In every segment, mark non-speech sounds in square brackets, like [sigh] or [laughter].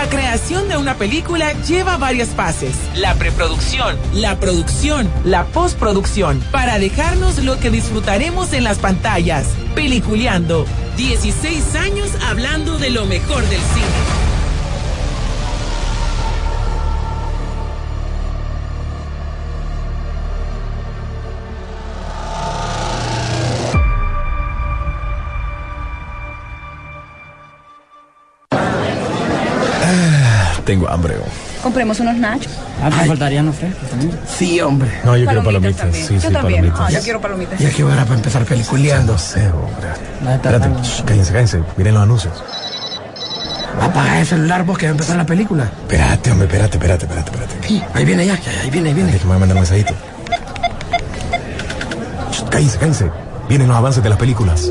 La creación de una película lleva varias fases. La preproducción, la producción, la postproducción, para dejarnos lo que disfrutaremos en las pantallas. Peliculeando. 16 años hablando de lo mejor del cine. Tengo hambre. Compremos unos nachos. Ah, ¿te faltarían los frescos también? Sí, hombre. No, yo quiero palomitas. Sí, yo sí, también. palomitas. Ah, yo quiero palomitas. Ya que hora para empezar peliculeando. No sé, hombre. La de Espérate, shh, cállense, cállense. Miren los anuncios. Apaga el celular vos que va a empezar la película. Espérate, hombre, espérate, espérate, espérate, espérate. Sí, ahí viene ya, ya, ahí viene, ahí viene. Déjame mandar un mensajito. Shh, Cállense, cállense. Vienen los avances de las películas.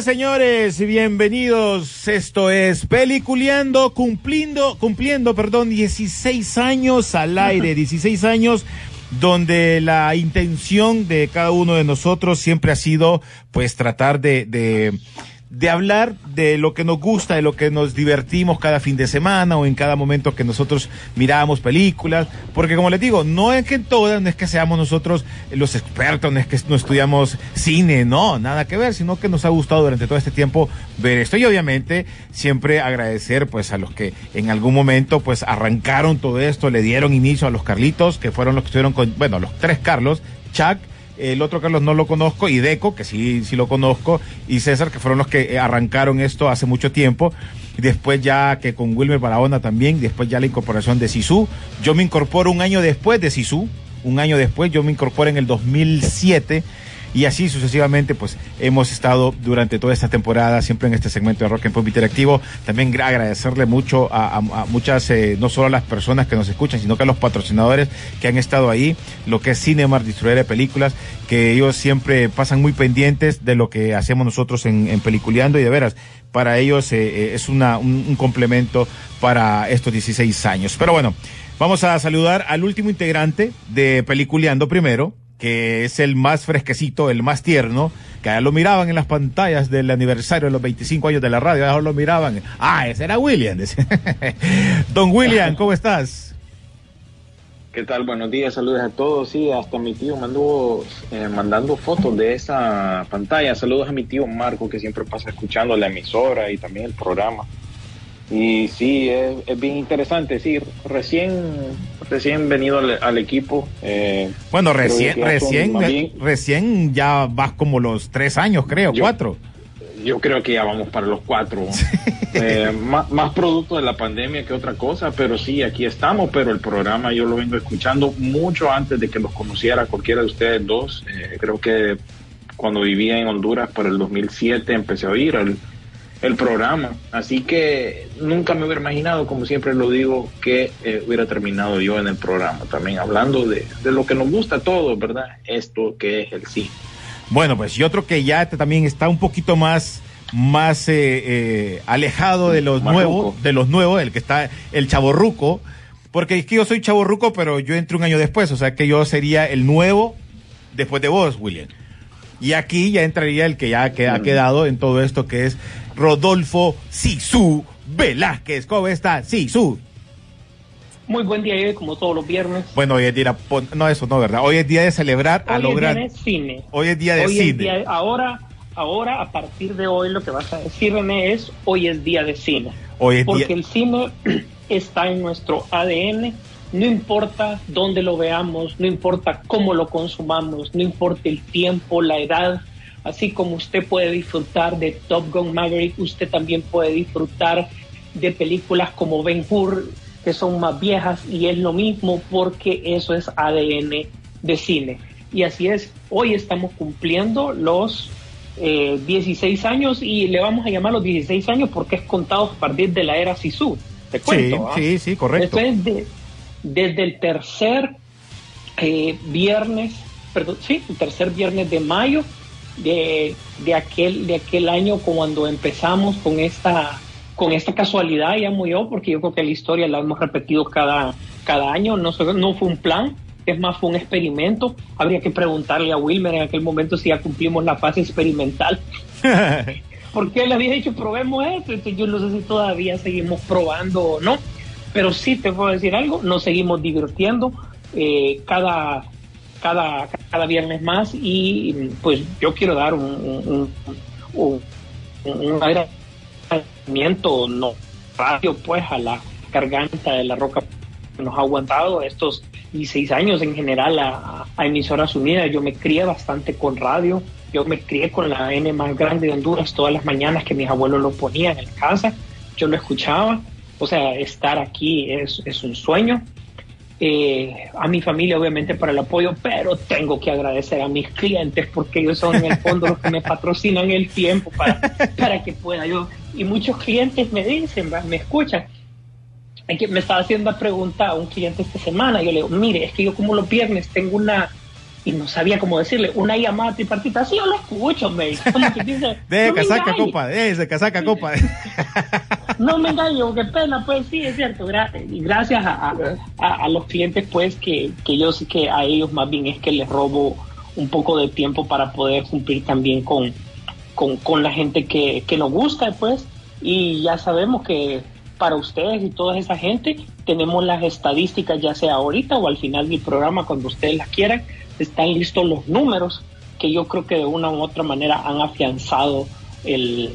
Días, señores, y bienvenidos. Esto es Peliculeando, cumpliendo, cumpliendo, perdón, 16 años al aire, [laughs] 16 años donde la intención de cada uno de nosotros siempre ha sido, pues, tratar de, de, de hablar de lo que nos gusta, de lo que nos divertimos cada fin de semana o en cada momento que nosotros miramos películas, porque como les digo, no es que en todas, no es que seamos nosotros los expertos, no es que no estudiamos cine, no, nada que ver, sino que nos ha gustado durante todo este tiempo ver esto. Y obviamente siempre agradecer pues a los que en algún momento pues arrancaron todo esto, le dieron inicio a los Carlitos, que fueron los que estuvieron con, bueno, los tres Carlos, Chuck, el otro Carlos no lo conozco, y Deco, que sí, sí lo conozco, y César, que fueron los que eh, arrancaron esto hace mucho tiempo. Después ya que con Wilmer Barahona también, después ya la incorporación de Sisu. Yo me incorporo un año después de Sisu, un año después, yo me incorporo en el 2007. Y así sucesivamente, pues hemos estado durante toda esta temporada, siempre en este segmento de Rock and Pop Interactivo. También gra- agradecerle mucho a, a- a muchas, eh, no solo a las personas que nos escuchan, sino que a los patrocinadores que han estado ahí, lo que es Cinemar, distribuidor de películas, que ellos siempre pasan muy pendientes de lo que hacemos nosotros en, en Peliculeando y de veras, para ellos eh, eh, es una, un, un complemento para estos 16 años. Pero bueno, vamos a saludar al último integrante de Peliculeando primero, que es el más fresquecito, el más tierno, que ya lo miraban en las pantallas del aniversario de los 25 años de la radio, ya lo miraban. Ah, ese era William. [laughs] Don William, ¿cómo estás? ¿Qué tal? Buenos días, saludos a todos. Sí, hasta mi tío me anduvo eh, mandando fotos de esa pantalla. Saludos a mi tío Marco, que siempre pasa escuchando la emisora y también el programa. Y sí, es, es bien interesante. Sí, recién, recién venido al, al equipo. eh, Bueno, recién, recién, bien- recién ya vas como los tres años, creo, Yo- cuatro. Yo creo que ya vamos para los cuatro. Eh, más, más producto de la pandemia que otra cosa, pero sí, aquí estamos, pero el programa yo lo vengo escuchando mucho antes de que los conociera cualquiera de ustedes dos. Eh, creo que cuando vivía en Honduras para el 2007 empecé a oír el, el programa, así que nunca me hubiera imaginado, como siempre lo digo, que eh, hubiera terminado yo en el programa, también hablando de, de lo que nos gusta a todos, ¿verdad? Esto que es el cine. Bueno, pues y otro que ya también está un poquito más más eh, eh, alejado de los Marruco. nuevos, de los nuevos, el que está el chaborruco, porque es que yo soy chaborruco, pero yo entré un año después, o sea que yo sería el nuevo después de vos, William. Y aquí ya entraría el que ya que ha quedado en todo esto que es Rodolfo Sisu Velázquez. ¿Cómo está? Sisu. Muy buen día, hoy como todos los viernes. Bueno, hoy es día, no eso no, ¿verdad? Hoy es día de celebrar a Hoy lo es día de cine. Hoy es día de Hoy cine. día- ahora, ahora, a partir de hoy, lo que vas a decir, René, es hoy es día de cine. Hoy es Porque día- el cine [clears throat] está en nuestro ADN, no importa dónde lo veamos, no importa cómo lo consumamos, no importa el tiempo, la edad. Así como usted puede disfrutar de Top Gun Maverick, usted también puede disfrutar de películas como Ben Hur, que son más viejas, y es lo mismo porque eso es ADN de cine. Y así es, hoy estamos cumpliendo los eh, 16 años y le vamos a llamar los 16 años porque es contado a partir de la era Sisu. Te Sí, cuento. ¿ah? sí, sí, correcto. De- desde el tercer eh, viernes, perdón, sí, el tercer viernes de mayo de, de aquel de aquel año cuando empezamos con esta con esta casualidad llamo yo porque yo creo que la historia la hemos repetido cada cada año. No no fue un plan es más fue un experimento. Habría que preguntarle a Wilmer en aquel momento si ya cumplimos la fase experimental. [laughs] Porque él había dicho probemos esto, entonces yo no sé si todavía seguimos probando o no, pero sí te puedo decir algo, nos seguimos divirtiendo. Eh, cada, cada, cada viernes más y pues yo quiero dar un, un, un, agradecimiento no radio pues a la garganta de la roca que nos ha aguantado estos 16 años en general a, a emisoras unidas. Yo me crié bastante con radio, yo me crié con la N más grande de Honduras todas las mañanas que mis abuelos lo ponían en casa, yo lo escuchaba, o sea, estar aquí es, es un sueño. Eh, a mi familia obviamente para el apoyo, pero tengo que agradecer a mis clientes porque ellos son en el fondo los que me patrocinan el tiempo para, para que pueda yo. Y muchos clientes me dicen, me escuchan, me estaba haciendo la pregunta a un cliente esta semana. Yo le digo, mire, es que yo como los viernes tengo una, y no sabía cómo decirle, una llamada tripartita. Sí, yo lo escucho, me [laughs] De "No me casaca, engañe". copa, de casaca, copa. No me engaño, qué pena, pues sí, es cierto. gra- y gracias a, a- a los clientes, pues que, que yo sé que a ellos más bien es que les robo un poco de tiempo para poder cumplir también con, con, con la gente que, que nos gusta, pues. Y ya sabemos que para ustedes y toda esa gente tenemos las estadísticas, ya sea ahorita o al final del programa, cuando ustedes las quieran, están listos los números que yo creo que de una u otra manera han afianzado el,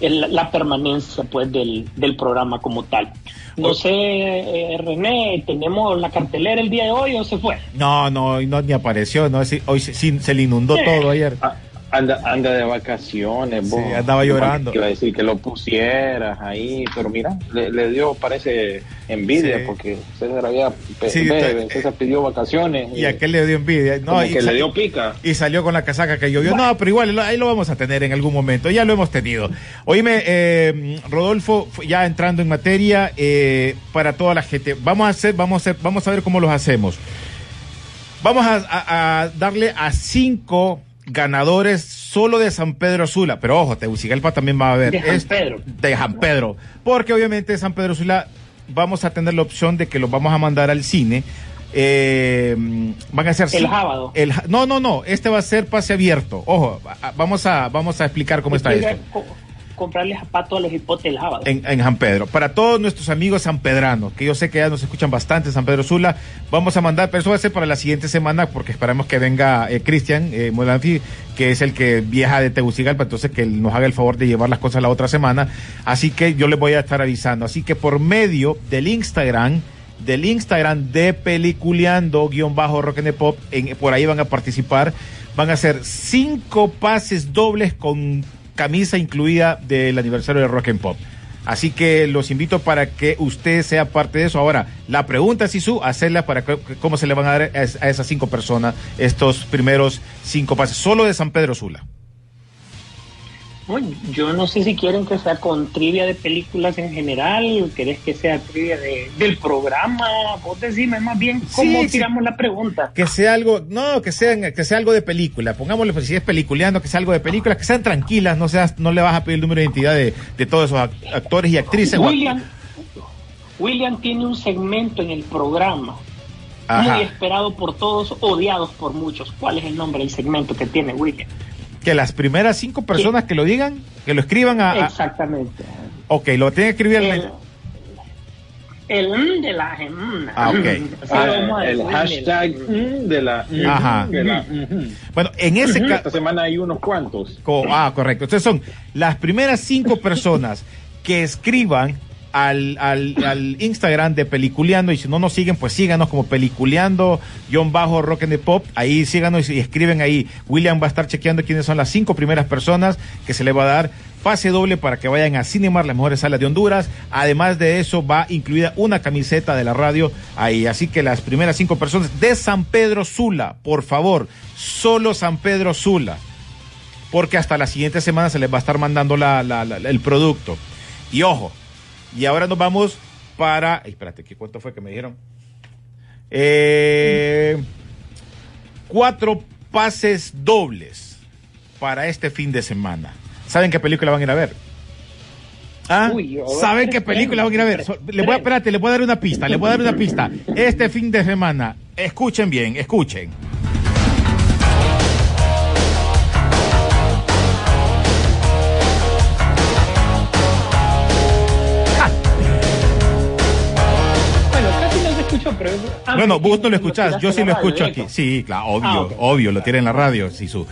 el- la permanencia pues del, del programa como tal. No sé, eh, René, ¿tenemos la cartelera el día de hoy o se fue? No, no, hoy no ni apareció, no, hoy sí- sí, se le inundó todo ayer. Ah, Anda, anda de vacaciones, vos. Sí, andaba llorando. Iba a decir que lo pusieras ahí, pero mira, le, le dio, parece, envidia, Sí. porque César había, Sí, César pidió vacaciones. Y aquel le dio envidia. No, como y, que le dio pica. y salió con la casaca que llovió. No, pero igual ahí lo vamos a tener en algún momento. Ya lo hemos tenido. Oíme, eh, Rodolfo, ya entrando en materia, eh, para toda la gente, vamos a hacer, vamos a hacer, vamos a ver cómo los hacemos. Vamos a, a- a darle a cinco ganadores solo de San Pedro Sula. Pero ojo, Tegucigalpa también va a haber. De San Es- Pedro. De San Pedro. Porque obviamente San Pedro Sula vamos a tener la opción de que los vamos a mandar al cine. Eh, van a ser El sábado. el no, no, no. Este va a ser pase abierto. Ojo, vamos a, vamos a explicar cómo está esto comprarle zapatos a los hipotes sábado. en, en San Pedro. Para todos nuestros amigos sanpedranos, que yo sé que ya nos escuchan bastante San Pedro Sula, vamos a mandar, pero eso va a ser para la siguiente semana, porque esperamos que venga eh, Cristian eh, Molanfi, que es el que viaja de Tegucigalpa, entonces que él nos haga el favor de llevar las cosas la otra semana. Así que yo les voy a estar avisando. Así que por medio del Instagram, del Instagram de Peliculeando, guion bajo Rock and Pop, en, por ahí van a participar. Van a ser cinco pases dobles con camisa incluida del aniversario de Rock and Pop. Así que los invito para que usted sea parte de eso. Ahora, la pregunta, Sisu, hacerla para cómo se le van a dar a, a esas cinco personas estos primeros cinco pases, solo de San Pedro Sula. Yo no sé si quieren que sea con trivia de películas en general, querés que sea trivia de, del programa, vos decime más bien cómo Sí, sí. tiramos la pregunta. Que sea algo, no, que sea, que sea algo de película. Pongámosle, pues, si es peliculeando, que sea algo de película, que sean tranquilas, no seas, no le vas a pedir el número de identidad de, de todos esos ac- actores y actrices. William, William tiene un segmento en el programa Ajá. muy esperado por todos, odiados por muchos. ¿Cuál es el nombre del segmento que tiene William? Que las primeras cinco personas que lo digan, que lo escriban a, a- Exactamente. ok, lo tienen que escribir al- El, el mm de la mm. Ah, ok. Así Ah, el hashtag mm, de la. mm, Ajá. de la, mm. Bueno, en ese Esta caso. semana hay unos cuantos. ah, correcto. Entonces son las primeras cinco personas que escriban al, al, al Instagram de Peliculeando y si no nos siguen, pues síganos como Peliculeando, guion bajo Rock and the Pop. Ahí síganos y escriben ahí. William va a estar chequeando quiénes son las cinco primeras personas que se le va a dar pase doble para que vayan a Cinemar, las mejores salas de Honduras. Además de eso, va incluida una camiseta de la radio ahí. Así que las primeras cinco personas de San Pedro Sula, por favor, solo San Pedro Sula porque hasta la siguiente semana se les va a estar mandando la- el producto. Y ojo, y ahora nos vamos para... ay, espérate, ¿qué cuánto fue que me dijeron? Eh, cuatro pases dobles para este fin de semana. ¿Saben qué película van a ir a ver? ¿Ah? Uy, ¿Saben qué película van a ir a ver? Le voy a, espérate, le voy a dar una pista, le voy a dar una pista. Este fin de semana, escuchen bien, escuchen. Ah, Bueno, vos no lo escuchás, yo sí lo escucho aquí. Sí, claro, obvio, Ah, ok. obvio, lo tiene en la radio, Sisu.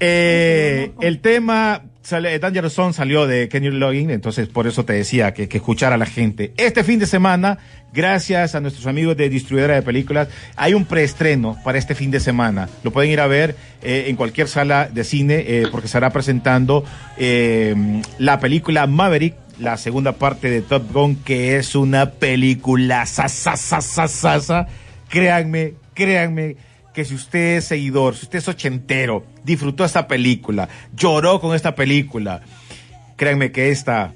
Eh, el tema, sale, Danger Zone salió de Kenny Logging, entonces por eso te decía que, que escuchara a la gente. Este fin de semana, gracias a nuestros amigos de distribuidora de películas, hay un preestreno para este fin de semana. Lo pueden ir a ver eh, en cualquier sala de cine eh, porque estará presentando eh, la película Maverick, la segunda parte de Top Gun, que es una película sasa, Créanme, créanme que si usted es seguidor, si usted es ochentero, disfrutó esta película, lloró con esta película, créanme que esta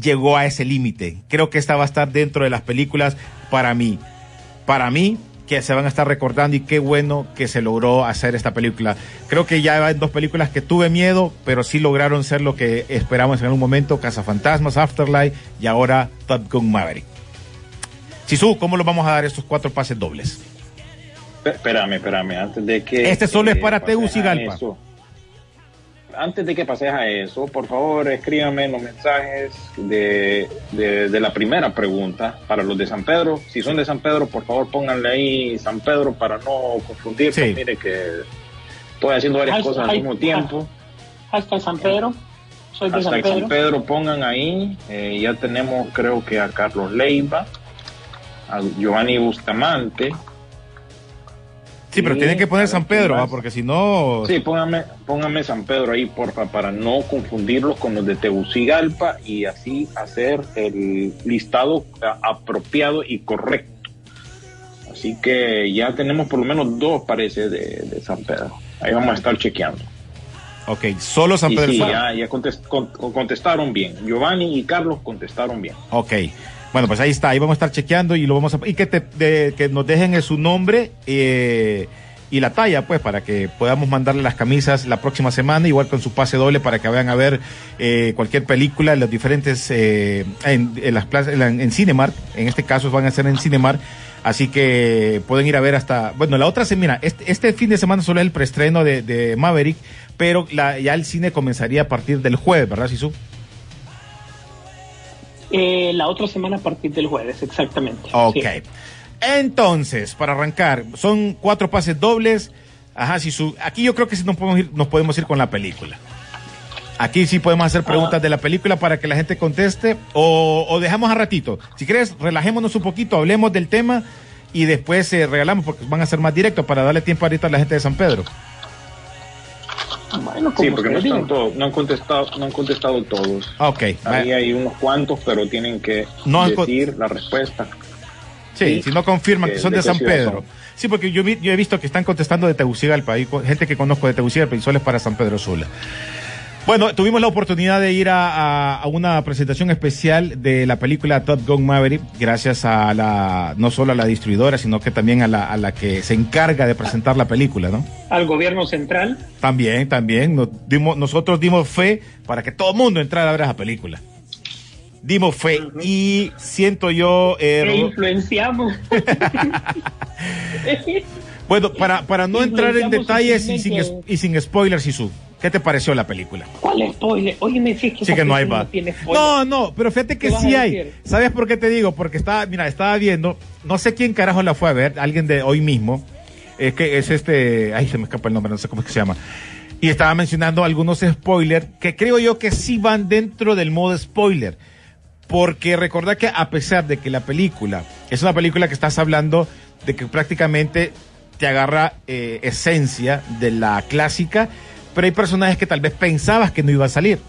llegó a ese límite. Creo que esta va a estar dentro de las películas para mí. Para mí, que se van a estar recordando y qué bueno que se logró hacer esta película. Creo que ya hay dos películas que tuve miedo, pero sí lograron ser lo que esperamos en algún momento, Cazafantasmas, Afterlife y ahora Top Gun Maverick. Sisu, ¿cómo los vamos a dar estos cuatro pases dobles? Espérame, espérame, antes de que... Este solo es eh, para Tegucigalpa. eso. Antes de que pases a eso, por favor, escríbame en los mensajes de, de, de la primera pregunta para los de San Pedro. Si son de San Pedro, por favor, pónganle ahí San Pedro para no confundir. Sí. Mire que estoy haciendo varias cosas al mismo tiempo. Hasta San Pedro. Soy de Hasta San el San Pedro. Pedro pongan ahí. eh, ya tenemos, creo que a Carlos Leiva, a Giovanni Bustamante. Sí, pero Sí, tienen que poner San Pedro, porque si no... Sí, póngame, póngame San Pedro ahí, porfa, para no confundirlos con los de Tegucigalpa y así hacer el listado a- apropiado y correcto. Así que ya tenemos por lo menos dos, parece, de, de San Pedro. Ahí vamos a estar chequeando. Ok, solo San Y Pedro. sí, Sula. ya, ya contest- con- contestaron bien. Giovanni y Carlos contestaron bien. Ok. Bueno, pues ahí está, ahí vamos a estar chequeando y lo vamos a y que te, de- que nos dejen su nombre eh, y la talla, pues, para que podamos mandarle las camisas la próxima semana, igual con su pase doble para que vayan a ver eh, cualquier película en los diferentes eh, en, las plazas, en, en Cinemark, en este caso van a ser en Cinemark. Así que pueden ir a ver hasta. Bueno, la otra semana, este, este fin de semana solo es el preestreno de, de Maverick, pero la, ya el cine comenzaría a partir del jueves, ¿verdad, Sisu? Eh, la otra semana a partir del jueves, exactamente. Ok. Sí. Entonces, para arrancar, son cuatro pases dobles. Ajá, si su, aquí yo creo que sí nos podemos ir, nos podemos ir con la película. Aquí sí podemos hacer preguntas de la película para que la gente conteste o, o dejamos a ratito. Si quieres, relajémonos un poquito, hablemos del tema y después eh, regalamos porque van a ser más directos para darle tiempo ahorita a la gente de San Pedro. Bueno, Sí, como porque no, están todos, no han contestado, no han contestado todos. Ok. Ahí hay unos cuantos, pero tienen que No decir la respuesta. Sí, Sí. si no confirman que Eh, son ¿de de San Pedro. son? Sí, porque yo, vi- yo he visto que están contestando de Tegucigalpa, hay gente que conozco de Tegucigalpa y solo es para San Pedro Sula. Bueno, tuvimos la oportunidad de ir a, a- a una presentación especial de la película Top Gun Maverick, gracias a la, no solo a la distribuidora, sino que también a la, a la que se encarga de presentar la película, ¿no? Al gobierno central. También, también, nos dimos, nosotros dimos fe para que todo el mundo entrara a ver esa película. Dimos fe y siento yo... eh, E influenciamos. [laughs] bueno, para, para no [laughs] entrar en detalles y sin, y sin spoilers, Sisu, ¿qué te pareció la película? ¿Cuál spoiler? Oye, me decís que Sí esa que no hay va. tiene spoiler. No, no, pero fíjate que ¿Qué vas sí hay. ¿Sabes por qué te digo? Porque estaba, mira, estaba viendo, no sé quién carajo la fue a ver, alguien de hoy mismo, es que es este, ay, se me escapa el nombre, no sé cómo es que se llama. Y estaba mencionando algunos spoilers que creo yo que sí van dentro del modo spoiler. Porque recordad que a pesar de que la película es una película que estás hablando de que prácticamente te agarra eh, esencia de la clásica, pero hay personajes que tal vez pensabas que no iba a salir.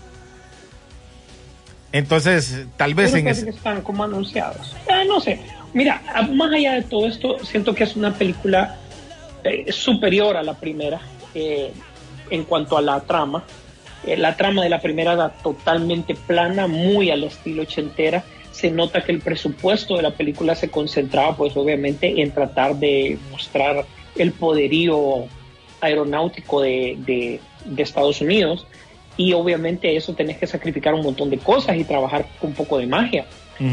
Entonces, tal vez Pero en ese... están como anunciados. Ah, no sé. Mira, más allá de todo esto, siento que es una película eh, superior a la primera eh, en cuanto a la trama. Eh, la trama de la primera era totalmente plana, muy al estilo ochentera. Se nota que el presupuesto de la película se concentraba, pues obviamente, en tratar de mostrar el poderío aeronáutico de, de- de Estados Unidos. Y obviamente eso tenés que sacrificar un montón de cosas y trabajar con un poco de magia.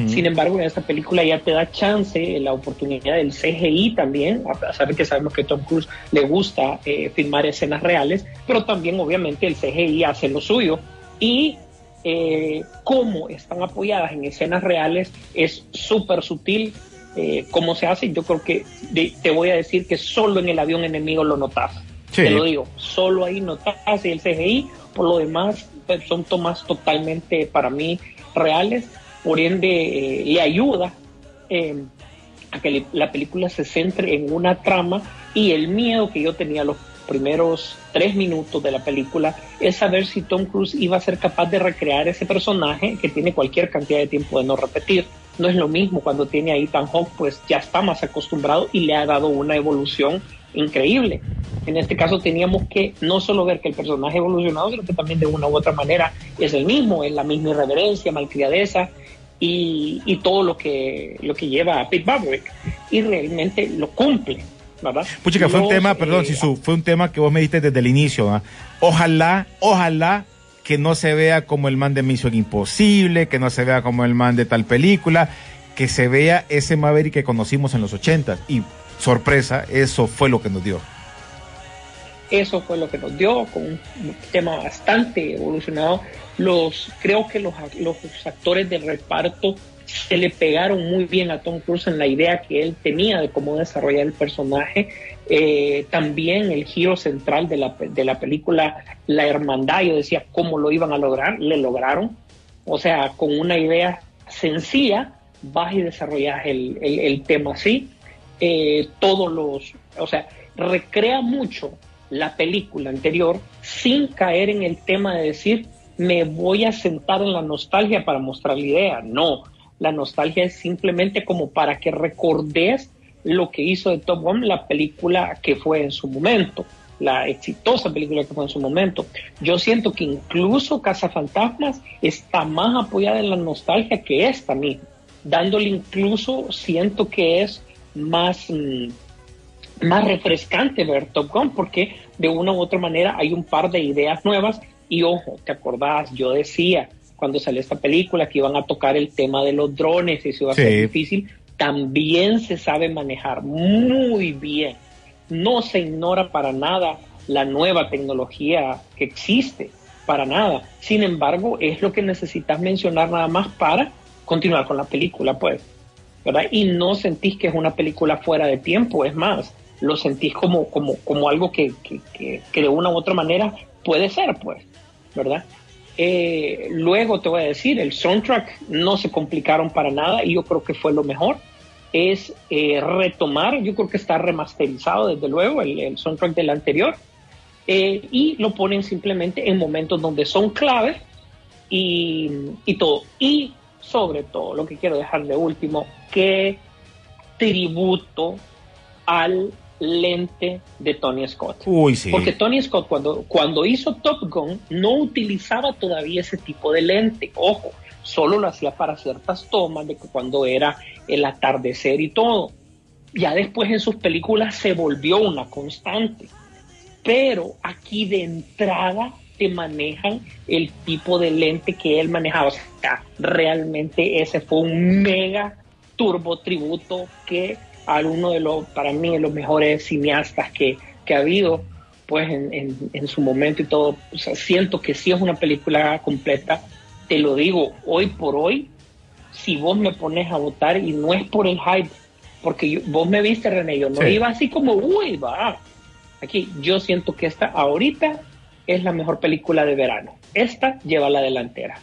Sin embargo, en esta película ya te da chance, la oportunidad del CGI también, a pesar de que sabemos que Tom Cruise le gusta eh, filmar escenas reales, pero también obviamente el CGI hace lo suyo. Y eh, cómo están apoyadas en escenas reales es súper sutil. eh, cómo se hace, yo creo que de- te voy a decir que solo en el avión enemigo lo notas. Sí. Te lo digo, solo ahí notas el CGI, por lo demás pues, son tomas totalmente para mí reales, por ende eh, le ayuda eh, a que le- la película se centre en una trama y el miedo que yo tenía los primeros tres minutos de la película es saber si Tom Cruise iba a ser capaz de recrear ese personaje que tiene cualquier cantidad de tiempo de no repetir. No es lo mismo cuando tiene a Ethan Hawke, pues ya está más acostumbrado y le ha dado una evolución increíble. En este caso teníamos que no solo ver que el personaje ha evolucionado, sino que también de una u otra manera es el mismo, es la misma irreverencia, malcriadeza y, y todo lo que, lo que lleva a Pete Maverick. Y realmente lo cumple, ¿verdad? Puchica, fue un tema, perdón, eh, Sisu, fue un tema que vos me diste desde el inicio. ¿ah? Ojalá, ojalá que no se vea como el man de Misión Imposible, que no se vea como el man de tal película, que se vea ese Maverick que conocimos en los 80 y sorpresa, eso fue lo que nos dio. Eso fue lo que nos dio, con un tema bastante evolucionado. Los, creo que los, los actores del reparto se le pegaron muy bien a Tom Cruise en la idea que él tenía de cómo desarrollar el personaje. Eh, también el giro central de la, de la película, la hermandad, yo decía cómo lo iban a lograr, le lograron. O sea, con una idea sencilla, vas y desarrollas el, el, el tema así. Eh, todos los, o sea, recrea mucho la película anterior sin caer en el tema de decir me voy a sentar en la nostalgia para mostrar la idea. No, la nostalgia es simplemente como para que recordes lo que hizo de Top Gun la película que fue en su momento, la exitosa película que fue en su momento. Yo siento que incluso Cazafantasmas está más apoyada en la nostalgia que esta misma, dándole incluso, siento que es más... Mmm, más refrescante ver Top Gun porque de una u otra manera hay un par de ideas nuevas y ojo, ¿te acordás? Yo decía cuando salió esta película que iban a tocar el tema de los drones y eso iba a Sí. ser difícil, también se sabe manejar muy bien. No se ignora para nada la nueva tecnología que existe, para nada. Sin embargo, es lo que necesitas mencionar nada más para continuar con la película, pues. ¿Verdad? Y no sentís que es una película fuera de tiempo, es más, lo sentís como, como, como algo que, que, que, que de una u otra manera puede ser, pues, ¿verdad? Eh, luego te voy a decir, el soundtrack no se complicaron para nada y yo creo que fue lo mejor. Es eh, retomar, yo creo que está remasterizado desde luego el, el soundtrack del anterior eh, y lo ponen simplemente en momentos donde son claves y, y todo. Y sobre todo, lo que quiero dejar de último, que tributo al lente de Tony Scott. Uy, sí. Porque Tony Scott cuando, cuando hizo Top Gun no utilizaba todavía ese tipo de lente. Ojo, solo lo hacía para ciertas tomas de que cuando era el atardecer y todo. Ya después en sus películas se volvió una constante. Pero aquí de entrada te manejan el tipo de lente que él manejaba. O sea, realmente ese fue un mega turbo tributo que a uno de los, para mí, de los mejores cineastas que, que ha habido, pues en, en, en, su momento y todo. O sea, siento que sí es una película completa. Te lo digo, hoy por hoy, si vos me pones a votar y no es por el hype, porque yo, vos me viste, René, yo no sí. iba así como, uy, va. Aquí, yo siento que esta ahorita es la mejor película de verano. Esta lleva la delantera.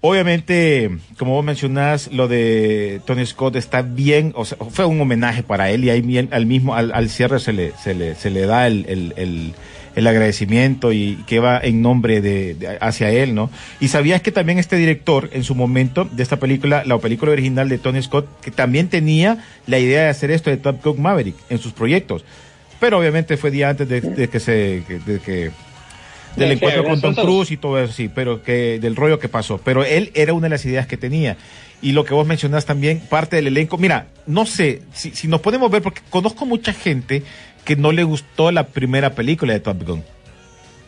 Obviamente, como vos mencionás, lo de Tony Scott está bien, o sea, fue un homenaje para él y ahí bien, al mismo, al, cierre se le, se le, se le da el, el, el, agradecimiento y que va en nombre de, de, hacia él, ¿no? Y sabías que también este director, en su momento, de esta película, la película original de Tony Scott, que también tenía la idea de hacer esto de Top Gun Maverick en sus proyectos. Pero obviamente fue día antes de, de que se, de que del encuentro con Tom Cruise y todo eso, sí, pero que del rollo que pasó. Pero él era una de las ideas que tenía. Y lo que vos mencionás también, parte del elenco. Mira, no sé, si, si nos podemos ver, porque conozco mucha gente que no le gustó la primera película de Top Gun.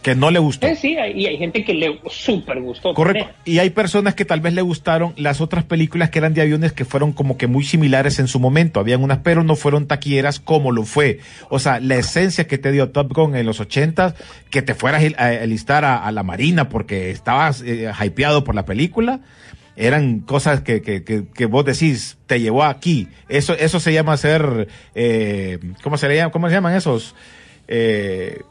Que no le gustó. Sí, sí, y hay gente que le súper gustó. Correcto. Y hay personas que tal vez le gustaron las otras películas que eran de aviones que fueron como que muy similares en su momento. Habían unas, pero no fueron taquilleras como lo fue. O sea, la esencia que te dio Top Gun en los ochentas, que te fueras a alistar a, a la Marina porque estabas eh, hypeado por la película, eran cosas que, que, que, que, vos decís, te llevó aquí. Eso, eso se llama ser, eh, ¿cómo se le llama? ¿Cómo se llaman esos? Eh,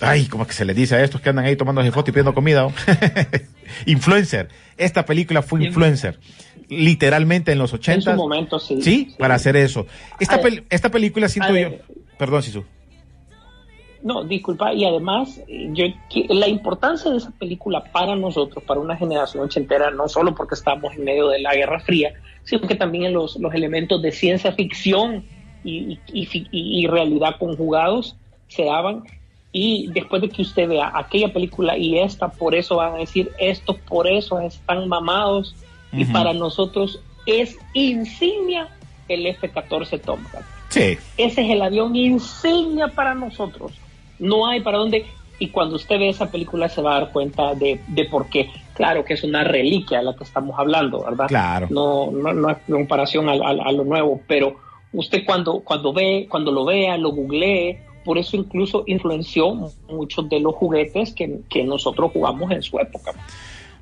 ay, ¿cómo es que se les dice a estos que andan ahí tomándose fotos y pidiendo comida? [laughs] influencer. Esta película fue influencer. Literalmente en los 80. En su momento, sí. Sí, sí. para hacer eso. Esta, pel esta película siento yo. Perdón, Sisu. No, disculpa, y además, yo, la importancia de esa película para nosotros, para una generación ochentera, no solo porque estamos en medio de la Guerra Fría, sino que también en los, los elementos de ciencia ficción y, y, y, y realidad conjugados se daban y después de que usted vea aquella película y esta, por eso van a decir, estos por eso están mamados uh -huh. y para nosotros es insignia el F-14 Tomcat. Sí. Ese es el avión insignia para nosotros. No hay para dónde. Y cuando usted ve esa película se va a dar cuenta de, de por qué. Claro que es una reliquia de la que estamos hablando, ¿verdad? Claro. No, no, no hay comparación a, a, a lo nuevo, pero usted cuando, cuando ve, cuando lo vea, lo googlee, por eso incluso influenció muchos de los juguetes que, que nosotros jugamos en su época.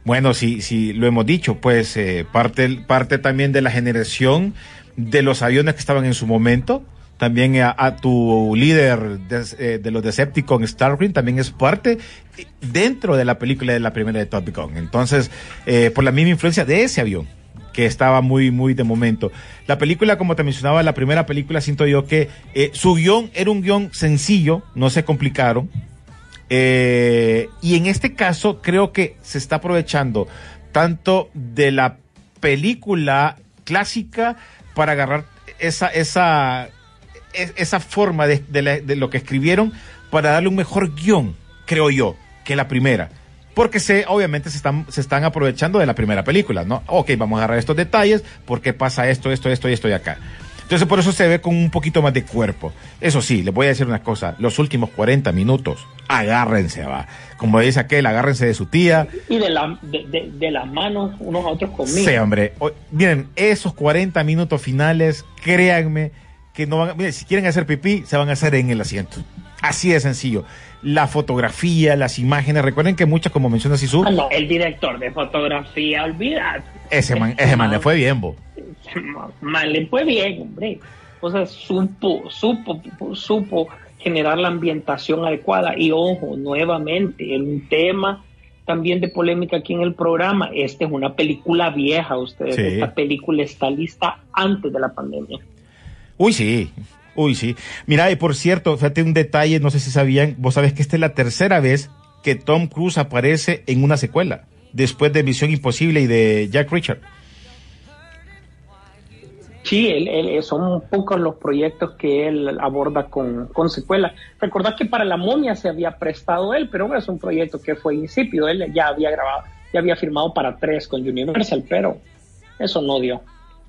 Bueno, sí, sí, lo hemos dicho, pues eh, parte, parte también de la generación de los aviones que estaban en su momento, también a, tu líder de, eh, de, los Decepticons, Stargreen, también es parte dentro de la película de la primera de Top Gun. Entonces, eh, por la misma influencia de ese avión que estaba muy, muy de momento. La película, como te mencionaba, la primera película, siento yo que eh, su guion era un guion sencillo, no se complicaron. Eh, y en este caso, creo que se está aprovechando tanto de la película clásica para agarrar esa, esa, esa forma de, de lo que escribieron para darle un mejor guion, creo yo, que la primera porque se, obviamente se están, se están aprovechando de la primera película, ¿no? Ok, vamos a agarrar estos detalles, ¿por qué pasa esto, esto, esto y esto y acá? Entonces por eso se ve con un poquito más de cuerpo. Eso sí, les voy a decir una cosa, los últimos 40 minutos, agárrense, va. Como dice aquel, agárrense de su tía. Y de, la, de, de, de las manos unos a otros conmigo. Sí, hombre. O, miren, esos 40 minutos finales, créanme, que no van a, si quieren hacer pipí, se van a hacer en el asiento. Así de sencillo la fotografía, las imágenes. Recuerden que muchas, como menciona Sisu. Ah, no, el director de fotografía, olvidad. Ese man, ese man le fue bien, bo. Man le fue bien, hombre. O sea, supo, supo, supo generar la ambientación adecuada. Y ojo, nuevamente, un tema también de polémica aquí en el programa. Esta es una película vieja, ustedes. Sí. Esta película está lista antes de la pandemia. Uy, sí. Uy, sí. Mira, y por cierto, fíjate un detalle, no sé si sabían, vos sabés que esta es la tercera vez que Tom Cruise aparece en una secuela, después de Misión Imposible y de Jack Richard. Sí, él, él- son pocos los proyectos que él aborda con, con secuela. Recordad que para La Momia se había prestado él, pero es un proyecto que fue insípido. Él ya había grabado, ya había firmado para tres con Universal, pero eso no dio.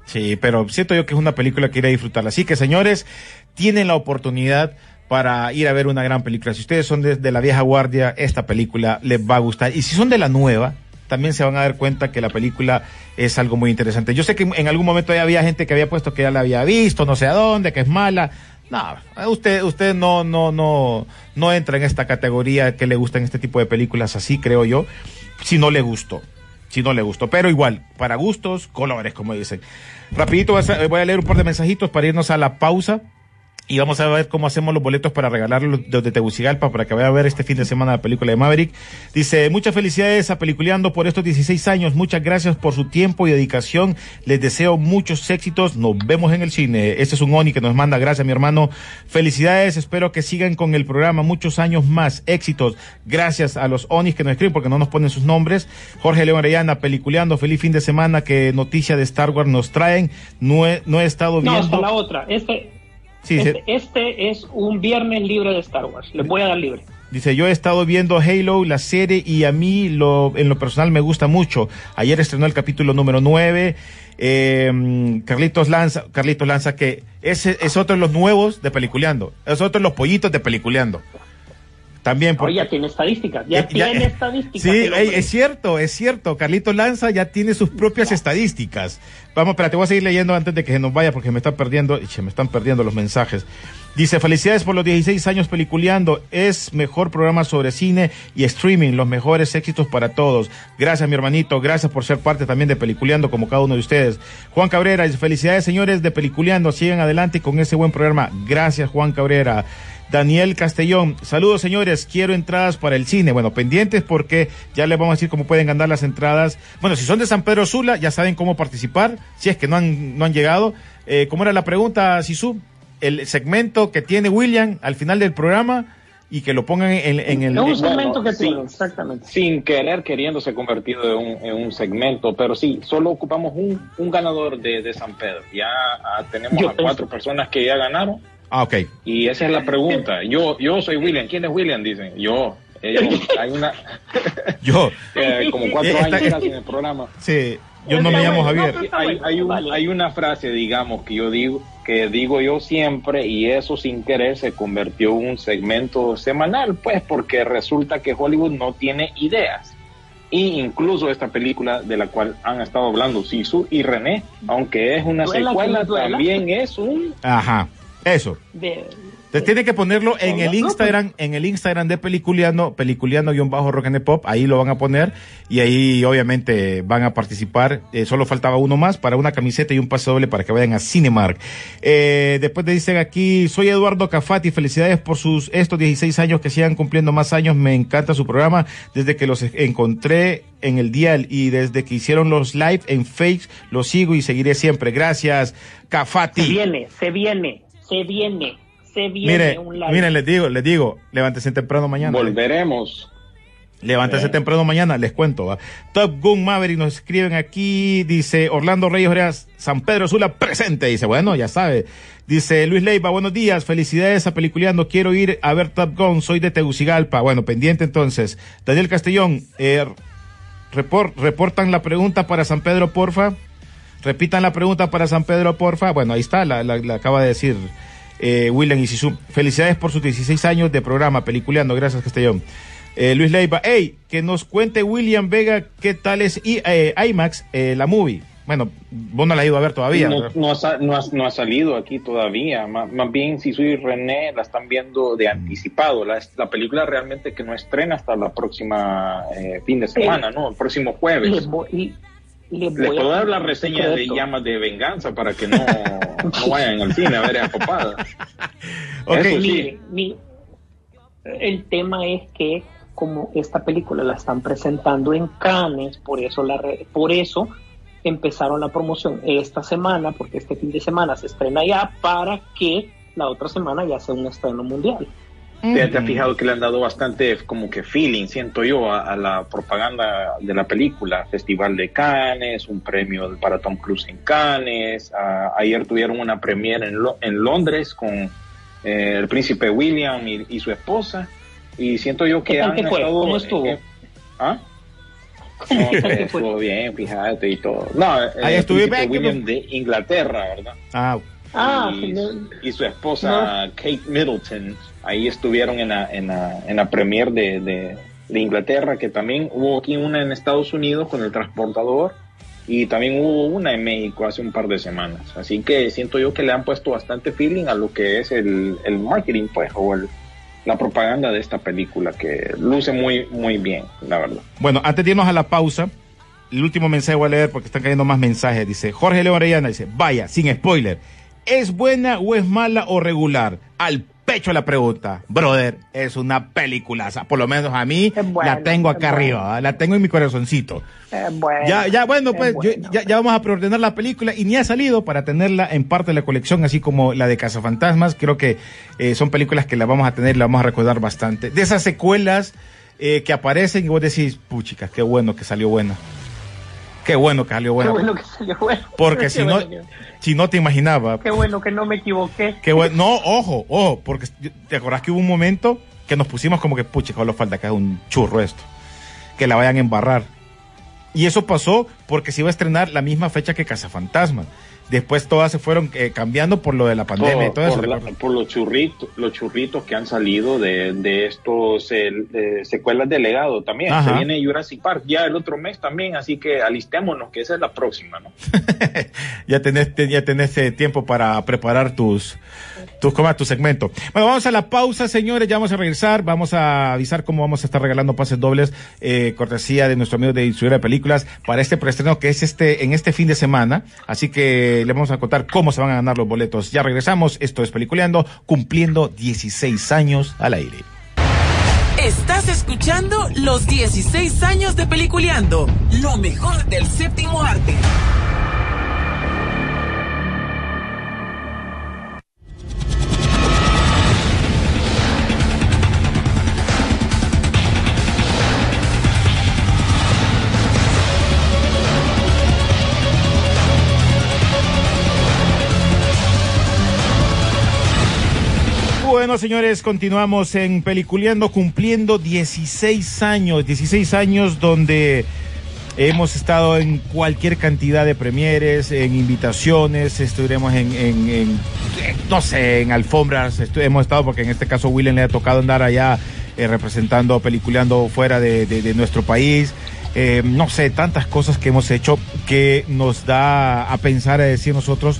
Sí, pero siento yo que es una película que ir a disfrutarla. Así que, señores, tienen la oportunidad para ir a ver una gran película. Si ustedes son de, de la vieja guardia, esta película les va a gustar. Y si son de la nueva, también se van a dar cuenta que la película es algo muy interesante. Yo sé que en algún momento ya había gente que había puesto que ya la había visto, no sé a dónde, que es mala. No, usted, usted no, no, no, no entra en esta categoría que le gustan este tipo de películas así, creo yo, si no le gustó si no le gustó. Pero igual, para gustos, colores, como dicen. Rapidito voy a leer un par de mensajitos para irnos a la pausa. Y vamos a ver cómo hacemos los boletos para regalarlos desde Tegucigalpa para que vaya a ver este fin de semana la película de Maverick. Dice, muchas felicidades a Peliculeando por estos 16 años. Muchas gracias por su tiempo y dedicación. Les deseo muchos éxitos. Nos vemos en el cine. Este es un Oni que nos manda. Gracias, mi hermano. Felicidades. Espero que sigan con el programa muchos años más. Éxitos. Gracias a los Onis que nos escriben porque no nos ponen sus nombres. Jorge León Arellana, Peliculeando. Feliz fin de semana. ¿Qué noticia de Star Wars nos traen? No he, no he estado No, viendo. hasta la otra. Este, Sí, este, se- este es un viernes libre de Star Wars. Les voy a dar libre. Dice, yo he estado viendo Halo, la serie, y a mí lo, en lo personal me gusta mucho. Ayer estrenó el capítulo número 9. Eh, Carlitos Lanza, Carlitos Lanza, que ese es otro de los nuevos de Peliculeando. Es otro de los pollitos de Peliculeando. También porque... Oye, ya tiene estadísticas. Ya Eh, ya- tiene estadísticas. Sí, ey, hombre. es cierto, es cierto. Carlitos Lanza ya tiene sus propias estadísticas. Vamos, espérate, voy a seguir leyendo antes de que se nos vaya porque me están perdiendo, y se me están perdiendo los mensajes. Dice, felicidades por los 16 años peliculeando. Es mejor programa sobre cine y streaming. Los mejores éxitos para todos. Gracias, mi hermanito. Gracias por ser parte también de Peliculeando como cada uno de ustedes. Juan Cabrera, felicidades, señores de Peliculeando. Sigan adelante con ese buen programa. Gracias, Juan Cabrera. Daniel Castellón, saludos señores, quiero entradas para el cine. Bueno, pendientes porque ya les vamos a decir cómo pueden ganar las entradas. Bueno, si son de San Pedro Sula, ya saben cómo participar, si es que no han, no han llegado. Eh, ¿Cómo era la pregunta, Sisu? El segmento que tiene William al final del programa y que lo pongan en, en el... Es un Bueno, segmento que sí. tiene, exactamente. sin querer queriéndose convertido en un, en un segmento, pero sí, solo ocupamos un, un ganador de, de San Pedro. Ya ah, tenemos Yo a pensé- cuatro personas que ya ganaron Ah, ok. y esa es la pregunta. Yo yo soy William. ¿Quién es William? Dicen. Yo. Ellos, [laughs] hay una Yo, [laughs] eh, como cuatro Eh, está- años casi en el programa. sí, yo no me llamo Javier. hay, un- hay una frase, digamos, que yo digo, que digo yo siempre, y eso sin querer se convirtió en un segmento semanal, pues, porque resulta que Hollywood no tiene ideas. Y incluso esta película de la cual han estado hablando Sisu y René, aunque es una secuela, también es un Ajá, eso. De- Entonces tiene que ponerlo en el Instagram, en el Instagram de Peliculeando, Peliculeando-Rock and Pop, ahí lo van a poner y ahí obviamente van a participar. Eh, solo faltaba uno más para una camiseta y un pase doble para que vayan a Cinemark. Eh, después te dicen aquí, soy Eduardo Cafati, felicidades por sus estos 16 años que sigan cumpliendo más años, me encanta su programa desde que los encontré en el dial y desde que hicieron los live en Fakes, los sigo y seguiré siempre. Gracias, Cafati. se viene, se viene, se viene, se viene Mire, un live. miren, les digo, les digo, levántese temprano mañana. volveremos. Levántese Eh. temprano mañana, les cuento. ¿va? Top Gun Maverick nos escriben aquí, dice Orlando Reyes Oreas, San Pedro Sula presente, dice, bueno, ya sabe. Dice Luis Leiva, buenos días, felicidades a Peliculeando, quiero ir a ver Top Gun, soy de Tegucigalpa. Bueno, pendiente entonces. Daniel Castellón, eh, repor- reportan la pregunta para San Pedro, porfa. Repitan la pregunta para San Pedro, porfa. Bueno, ahí está, la, la- la acaba de decir eh, William y Sisu. Felicidades por sus 16 años de programa, Peliculeando. Gracias, Castellón. Eh, Luis Leiva, hey, que nos cuente William Vega qué tal es I- eh, IMAX, eh, la movie. Bueno, vos no la has ido a ver todavía. No, no ha, sa- no ha- no ha salido aquí todavía. Más, más bien, si soy René, la están viendo de anticipado. La, la película realmente que no estrena hasta la próxima eh, fin de semana, ¿no? El próximo jueves. voy, le Les voy a puedo dar la reseña de llamas de venganza para que no, no vayan al cine a ver a papada. [laughs] Ok. Eso sí. Mire, mi- el tema es que como esta película la están presentando en Cannes, por eso la re- por eso empezaron la promoción esta semana, porque este fin de semana se estrena ya para que la otra semana ya sea un estreno mundial. ¿Te, te has fijado que le han dado bastante como que feeling, siento yo, a, a la propaganda de la película? Festival de Cannes, un premio para Tom Cruise en Cannes. a- ayer tuvieron una premiere en, Lo- en Londres con eh, el príncipe William y, y su esposa. Y siento yo que ¿Qué tal han fue? estado, ¿Cómo estuvo? eh, ¿Ah? [laughs] Estuvo bien, fíjate y todo. No, eh, Ahí el estuve príncipe bien, William de Inglaterra, ¿verdad? Ah, Ah, y, no, y su esposa Kate Middleton ahí estuvieron en la, en la, en la premier de, de, de Inglaterra que también hubo aquí una en Estados Unidos con el transportador y también hubo una en México hace un par de semanas. Así que siento yo que le han puesto bastante feeling a lo que es el, el marketing pues o el, la propaganda de esta película que luce muy muy bien la verdad. Bueno, antes de irnos a la pausa, el último mensaje voy a leer porque están cayendo más mensajes. Dice Jorge León Arellana, dice, vaya, sin spoiler, ¿es buena o es mala o regular? Al pecho la pregunta. Brother, es una peliculaza. Por lo menos a mí la tengo acá arriba, la tengo en mi corazoncito. bueno, Ya, ya, bueno, es pues yo- ya, ya vamos a preordenar la película y ni ha salido para tenerla en parte de la colección, así como la de Cazafantasmas. Creo que eh, son películas que la vamos a tener y la vamos a recordar bastante. De esas secuelas eh, que aparecen y vos decís, puchica, qué bueno que salió buena. Qué bueno que salió Qué buena. bueno que salió bueno. Porque Qué si no, bueno que- si no te imaginaba. Qué bueno que no me equivoqué. Qué bueno. No, ojo, ojo, porque te acordás que hubo un momento que nos pusimos como que, pucha, solo falta que es un churro esto. Que la vayan a embarrar. Y eso pasó porque se iba a estrenar la misma fecha que Cazafantasmas. Después todas se fueron eh, cambiando por lo de la pandemia y todo eso. por, por los churritos los churritos que han salido de, de estos eh, de secuelas de legado también Ajá. se viene Jurassic Park ya el otro mes también así que alistémonos que esa es la próxima no [laughs] ya tenés, te- ya tenés eh, tiempo para preparar tus, tus, ¿cómo es? tu segmento. Bueno, vamos a la pausa, señores, ya vamos a regresar, vamos a avisar cómo vamos a estar regalando pases dobles, eh, cortesía de nuestro amigo de distribuidora de películas para este preestreno que es este, en este fin de semana. Así que le vamos a contar cómo se van a ganar los boletos. Ya regresamos, esto es Peliculeando, cumpliendo 16 años al aire. Estás escuchando los 16 años de Peliculeando, lo mejor del séptimo arte. Bueno, señores, continuamos en Peliculeando, cumpliendo 16 años, 16 años donde hemos estado en cualquier cantidad de premieres, en invitaciones, estuvimos en, en- no sé, en alfombras, estu- hemos estado porque en este caso William le ha tocado andar allá eh, representando, peliculeando fuera de nuestro país. Eh, no sé, tantas cosas que hemos hecho que nos da a pensar, a decir nosotros,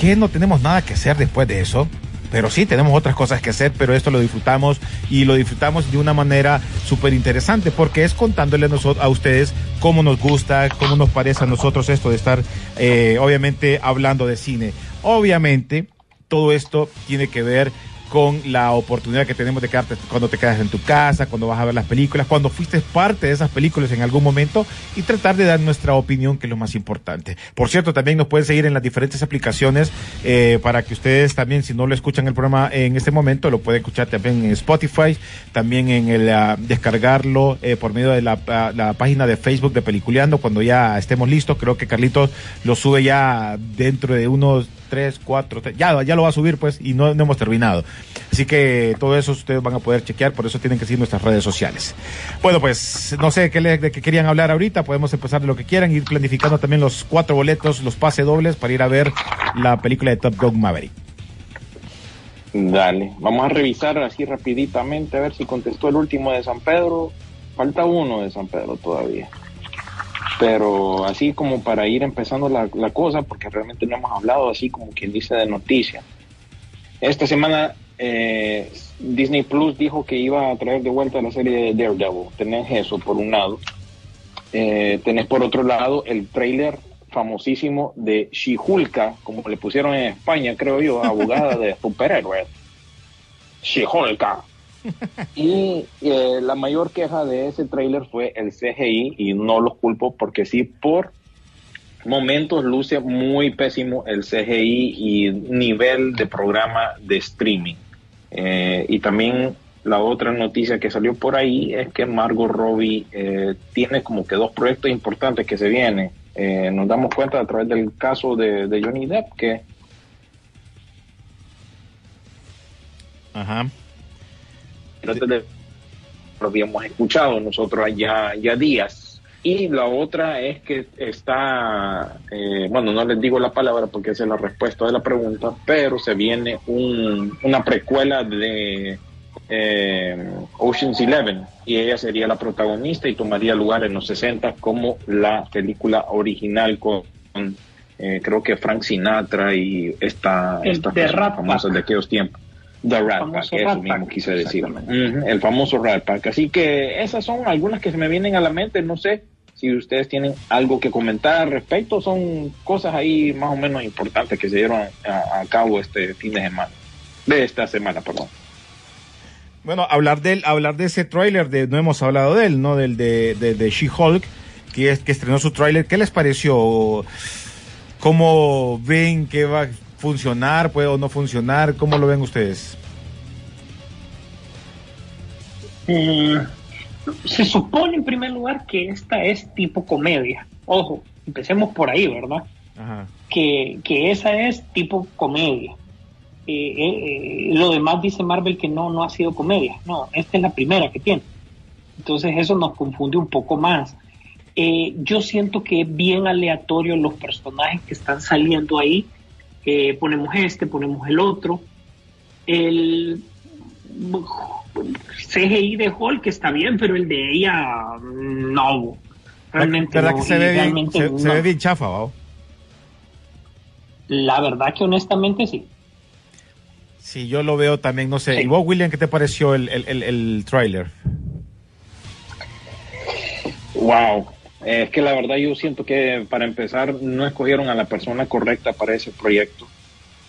que no tenemos nada que hacer después de eso. Pero sí, tenemos otras cosas que hacer, pero esto lo disfrutamos y lo disfrutamos de una manera súper interesante porque es contándole a, a ustedes cómo nos gusta, cómo nos parece a nosotros esto de estar, eh, obviamente, hablando de cine. Obviamente, todo esto tiene que ver con la oportunidad que tenemos de quedarte cuando te quedas en tu casa, cuando vas a ver las películas, cuando fuiste parte de esas películas en algún momento y tratar de dar nuestra opinión, que es lo más importante. Por cierto, también nos pueden seguir en las diferentes aplicaciones eh, para que ustedes también, si no lo escuchan el programa en este momento, lo pueden escuchar también en Spotify, también en el ah, descargarlo eh, por medio de la, ah, la página de Facebook de Peliculeando cuando ya estemos listos. Creo que Carlitos lo sube ya dentro de unos tres, cuatro, tres, ya, ya lo va a subir pues y no, hemos terminado. Así que todo eso ustedes van a poder chequear, por eso tienen que seguir nuestras redes sociales. Bueno, pues no sé qué le- de qué querían hablar ahorita, podemos empezar de lo que quieran, ir planificando también los cuatro boletos, los pase dobles para ir a ver la película de Top Gun Maverick. Dale, vamos a revisar así rapiditamente a ver si contestó el último de San Pedro. Falta uno de San Pedro todavía. Pero así como para ir empezando la, la cosa, porque realmente no hemos hablado así como quien dice de noticia. Esta semana eh, Disney Plus dijo que iba a traer de vuelta la serie de Daredevil. Tenés eso por un lado. Eh, tenés por otro lado el trailer famosísimo de She-Hulka, como le pusieron en España, creo yo, abogada de [laughs] superhéroes. She-Hulka. Y eh, la mayor queja de ese tráiler fue el CGI y no los culpo porque sí, por momentos luce muy pésimo el CGI y nivel de programa de streaming. Eh, y también la otra noticia que salió por ahí es que Margot Robbie eh, tiene como que dos proyectos importantes que se vienen. Eh, nos damos cuenta a través del caso de, de Johnny Depp que Ajá. Lo habíamos escuchado nosotros ya, ya días. Y la otra es que está, eh, bueno, no les digo la palabra porque esa es la respuesta de la pregunta, pero se viene un, una precuela de eh, Ocean's Eleven y ella sería la protagonista y tomaría lugar en los 60 como la película original con, eh, creo que Frank Sinatra y esta, El esta de famosa de aquellos tiempos. The Rat Pack, eso Rat mismo Pack, quise decir. el famoso Rat Pack. Así que esas son algunas que se me vienen a la mente. No sé si ustedes tienen algo que comentar al respecto. Son cosas ahí más o menos importantes que se dieron a, a cabo este fin de semana. De esta semana, perdón. Bueno, hablar de hablar de ese tráiler, de, no hemos hablado de él, ¿no? Del de, de, de She-Hulk, que, es, que estrenó su tráiler. ¿Qué les pareció? ¿Cómo ven que va a funcionar? ¿Puede o no funcionar? ¿Cómo lo ven ustedes? Mm, se supone en primer lugar que esta es tipo comedia. Ojo, empecemos por ahí, ¿verdad? Ajá. Que, que esa es tipo comedia. Eh, eh, eh, lo demás dice Marvel que no, no ha sido comedia. No, esta es la primera que tiene. Entonces eso nos confunde un poco más. Eh, yo siento que es bien aleatorio los personajes que están saliendo ahí. Eh, ponemos este, ponemos el otro. El CGI de Hulk está bien, pero el de ella mm, no. Realmente ¿Verdad no, que se ve, bien, realmente se, se no. ve bien chafa, ¿va? La verdad que honestamente sí. Sí, yo lo veo también, no sé. Sí. ¿Y vos, William, qué te pareció el, el, el, el tráiler? Wow. Es que la verdad yo siento que para empezar no escogieron a la persona correcta para ese proyecto.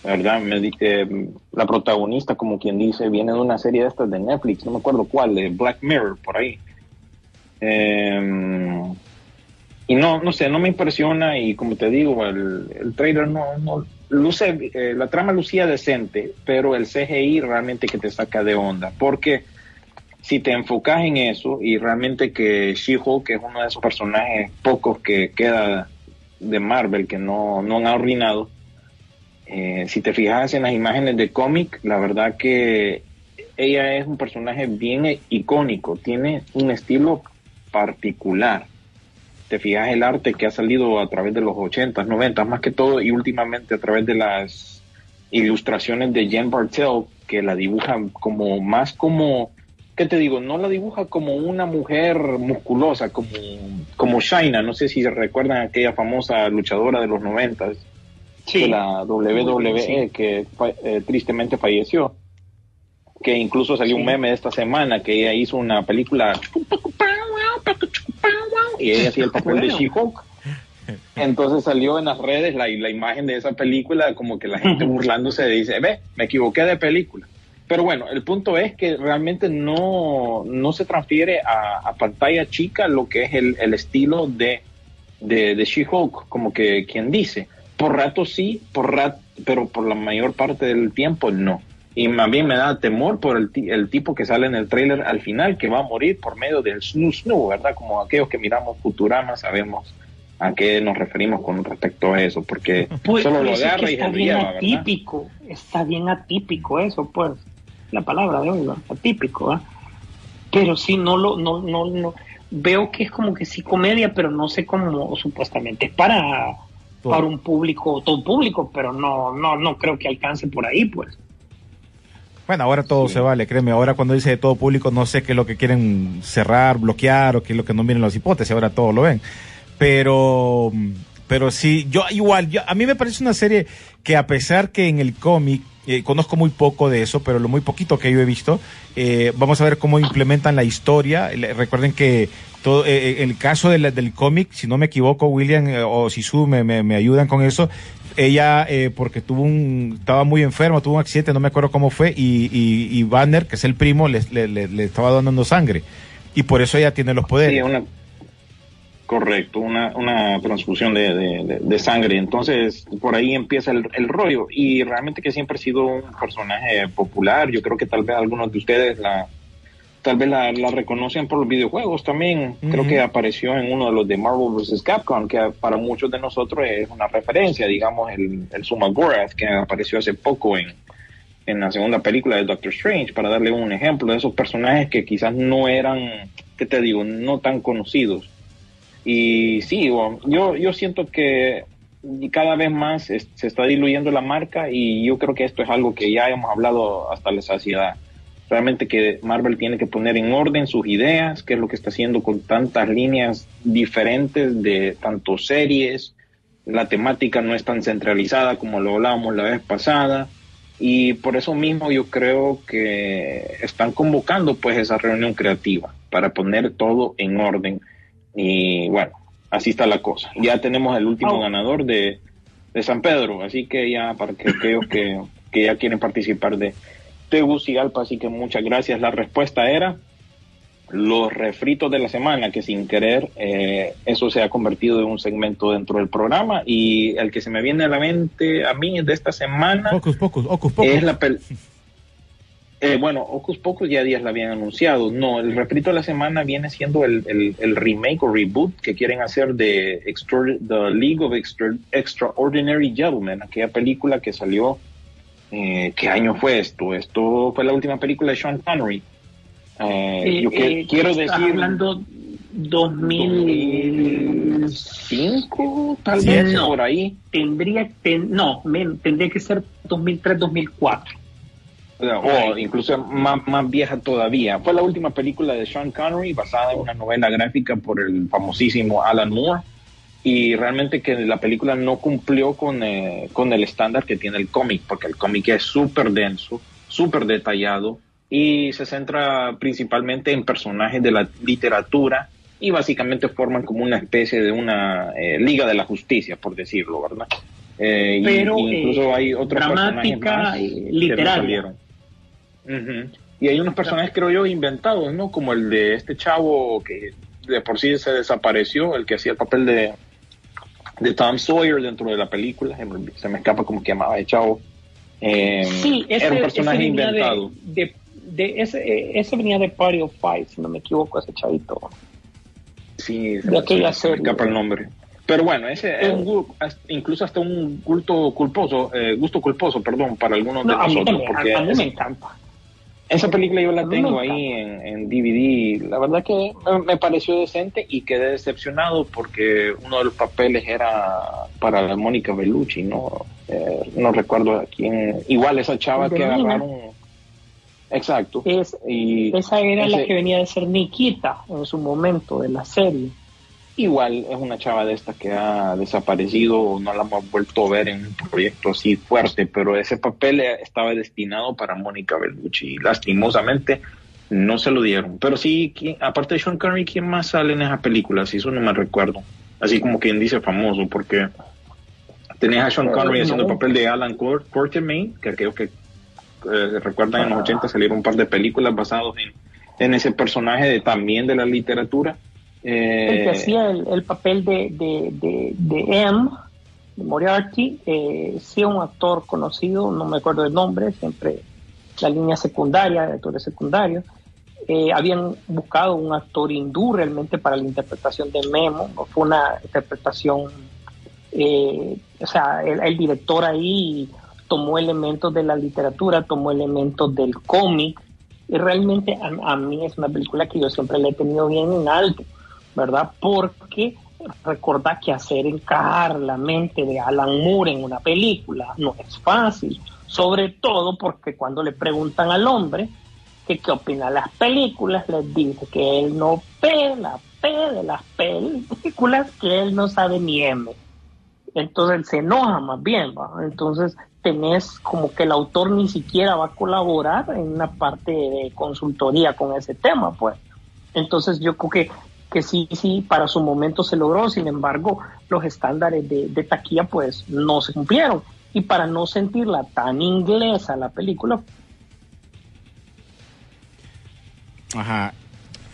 La verdad, me eh, la protagonista, como quien dice, viene de una serie de estas de Netflix, no me acuerdo cuál, Black Mirror, por ahí. Eh, y no, no sé, no me impresiona y como te digo, el, trailer no, no luce, eh, la trama lucía decente, pero el CGI realmente que te saca de onda, porque si te enfocas en eso y realmente que She-Hulk es uno de esos personajes pocos que queda de Marvel que no, no han arruinado, eh, si te fijas en las imágenes de cómic, la verdad que ella es un personaje bien icónico, tiene un estilo particular. Te fijas el arte que ha salido a través de los 80s, 90 más que todo, y últimamente a través de las ilustraciones de Jen Bartel, que la dibuja como más como, ¿qué te digo? No la dibuja como una mujer musculosa, como, como Shaina, no sé si se recuerdan aquella famosa luchadora de los 90s de la WWE Sí. que eh, tristemente falleció. Que incluso salió un Sí. meme esta semana que ella hizo una película y ella hacía el papel de. She-Hulk. Entonces salió en las redes la, la imagen de esa película, como que la gente [laughs] burlándose dice, ve, me equivoqué de película. Pero bueno, el punto es que realmente no, no se transfiere a, a pantalla chica lo que es el, el estilo de, de, de She-Hulk, como que quien dice. Por rato sí, por rat, pero por la mayor parte del tiempo no. Y más bien me da temor por el, el tipo que sale en el tráiler al final, que va a morir por medio del snoo snoo, ¿verdad? Como aquellos que miramos Futurama sabemos a qué nos referimos con respecto a eso, porque Pues, solo lo eso es que agarra y está se lo bien lleva, ¿verdad? atípico, está bien atípico eso, pues, la palabra de hoy, ¿no? atípico, ¿ah? Pero sí, no lo, no, no, no, veo que es como que sí comedia, pero no sé cómo supuestamente es para, para un público, todo público, pero no, no, no creo que alcance por ahí, pues. Bueno, ahora todo Sí. se vale, créeme. Ahora cuando dice de todo público, no sé qué es lo que quieren cerrar, bloquear o qué es lo que no miren las hipótesis. Ahora todo lo ven. Pero, pero sí, yo igual, yo, a mí me parece una serie que a pesar que en el cómic, eh, conozco muy poco de eso, pero lo muy poquito que yo he visto, eh, vamos a ver cómo implementan la historia. Recuerden que todo, eh, eh, el caso de la- del cómic, si no me equivoco, William eh, o Sisu me, me, me ayudan con eso, ella eh, porque tuvo un estaba muy enfermo tuvo un accidente no me acuerdo cómo fue y, y, y Banner que es el primo le, le, le- le estaba donando sangre. Y por eso ella tiene los poderes. Sí, una, correcto, una, una transfusión de, de- de- sangre. Entonces, por ahí empieza el, el rollo. Y realmente que siempre ha sido un personaje popular. Yo creo que tal vez algunos de ustedes la, tal vez la, la reconocen por los videojuegos también. Creo que apareció en uno de los de Marvel vs. Capcom, que para muchos de nosotros es una referencia, digamos, el, el Sumagorath, que apareció hace poco en, en la segunda película de Doctor Strange, para darle un ejemplo de esos personajes que quizás no eran, ¿qué te digo?, no tan conocidos. Y sí, yo, yo siento que cada vez más se está diluyendo la marca y yo creo que esto es algo que ya hemos hablado hasta la saciedad. Realmente que Marvel tiene que poner en orden sus ideas, que es lo que está haciendo con tantas líneas diferentes de tanto series, la temática no es tan centralizada como lo hablábamos la vez pasada y por eso mismo yo creo que están convocando pues esa reunión creativa para poner todo en orden y bueno, así está la cosa. Ya tenemos el último Oh. ganador de, de San Pedro, así que ya para que aquellos que, que ya quieren participar de Tegucigalpa, así que muchas gracias. La respuesta era los refritos de la semana, que sin querer eh, eso se ha convertido en un segmento dentro del programa y el que se me viene a la mente a mí de esta semana Pocos, pocos, pocos. es la pel [laughs] eh, bueno, Ocus Pocus ya días la habían anunciado. No, el refrito de la semana viene siendo el, el, el remake o reboot que quieren hacer de Extra- The League of Extra- Extraordinary Gentlemen, aquella película que salió. Eh, ¿Qué año fue esto? Esto fue la última película de Sean Connery. Eh, Eh, yo que- eh, quiero estás decir. hablando 2000 2005, tal vez, no. por ahí. tendría ten- no tendría que ser 2003 2004 o incluso más, más vieja todavía. Fue la última película de Sean Connery basada en una novela gráfica por el famosísimo Alan Moore y realmente que la película no cumplió con, eh, con el estándar que tiene el cómic, porque el cómic es súper denso, súper detallado y se centra principalmente en personajes de la literatura y básicamente forman como una especie de una eh, Liga de la Justicia, por decirlo, ¿verdad? Eh, Pero, y incluso eh, hay otros dramática personajes más y que no Ujú. Y hay unos personajes, creo yo, inventados, ¿no? Como el de este chavo que de por sí se desapareció, el que hacía el papel de, de Tom Sawyer dentro de la película. Se me, se me escapa como que llamaba el chavo. Eh, sí ese, era un personaje inventado. de, de, de ese, eh, ese venía de Party of Five si no me equivoco ese chavito Sí, se, se- se me serie. escapa el nombre. Pero bueno, ese es un hasta- incluso hasta un gusto culposo, eh, gusto culposo, perdón, para algunos no, de a mí, nosotros. también, porque a, a mí me encanta Esa película yo la tengo ahí en, en DVD. La verdad que me, me pareció decente y quedé decepcionado porque uno de los papeles era para la Mónica Bellucci, ¿no? Eh, no recuerdo a quién. Igual esa chava que agarraron. Exacto. Es- y esa era la que venía de ser Nikita en su momento de la serie Igual es una chava de estas que ha desaparecido o no la hemos vuelto a ver en un proyecto así fuerte, pero ese papel eh, estaba destinado para Mónica Bellucci y lastimosamente no se lo dieron. Pero sí, ¿quién- aparte de Sean Connery, ¿quién más sale en esa película? Si eso no me recuerdo. Así como quien dice famoso, porque tenés a Sean Connery haciendo el papel de Alan Quar- Quatermain, que creo que eh, recuerdan en los 80 salieron un par de películas basadas en, en ese personaje de, también de la literatura. Eh, el que hacía el, el papel de, de, de, M, de Moriarty, eh, sí un actor conocido, no me acuerdo el nombre, siempre la línea secundaria, actores secundarios. Eh, habían buscado un actor hindú realmente para la interpretación de Memo, no fue una interpretación, eh, o sea, el, el director ahí tomó elementos de la literatura, tomó elementos del cómic, y realmente a, a mí es una película que yo siempre le he tenido bien en alto, ¿verdad? Porque recordar que hacer encajar la mente de Alan Moore en una película no es fácil, sobre todo porque cuando le preguntan al hombre que qué opina de las películas, les dice que él no pela P de las películas, que él no sabe ni M. Entonces él se enoja más bien, ¿va? Entonces tenés como que el autor ni siquiera va a colaborar en una parte de consultoría con ese tema, pues. Entonces yo creo que, que sí, sí, para su momento se logró, sin embargo, los estándares de, de taquilla pues no se cumplieron. Y para no sentirla tan inglesa la película Ajá.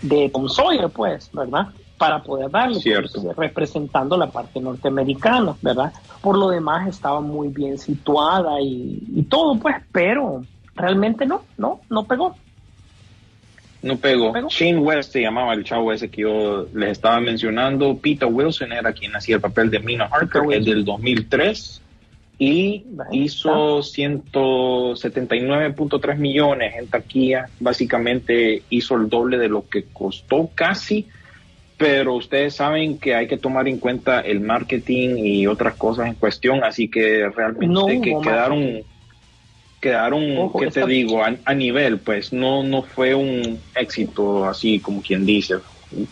de Tom Sawyer, pues, ¿verdad? Para poder darle, Cierto. pues, representando la parte norteamericana, ¿verdad? Por lo demás estaba muy bien situada y, y todo, pues, pero realmente no, no, no pegó. No pegó. Shane West se llamaba el chavo ese que yo les estaba mencionando. Peter Wilson era quien hacía el papel de Mina Harker, es del 2003 y hizo 179.3 millones en taquilla. Básicamente hizo el doble de lo que costó casi, pero ustedes saben que hay que tomar en cuenta el marketing y otras cosas en cuestión, así que realmente No que quedaron quedaron, Ojo, ¿qué esta- te digo? A, a nivel, pues no no fue un éxito así como quien dice,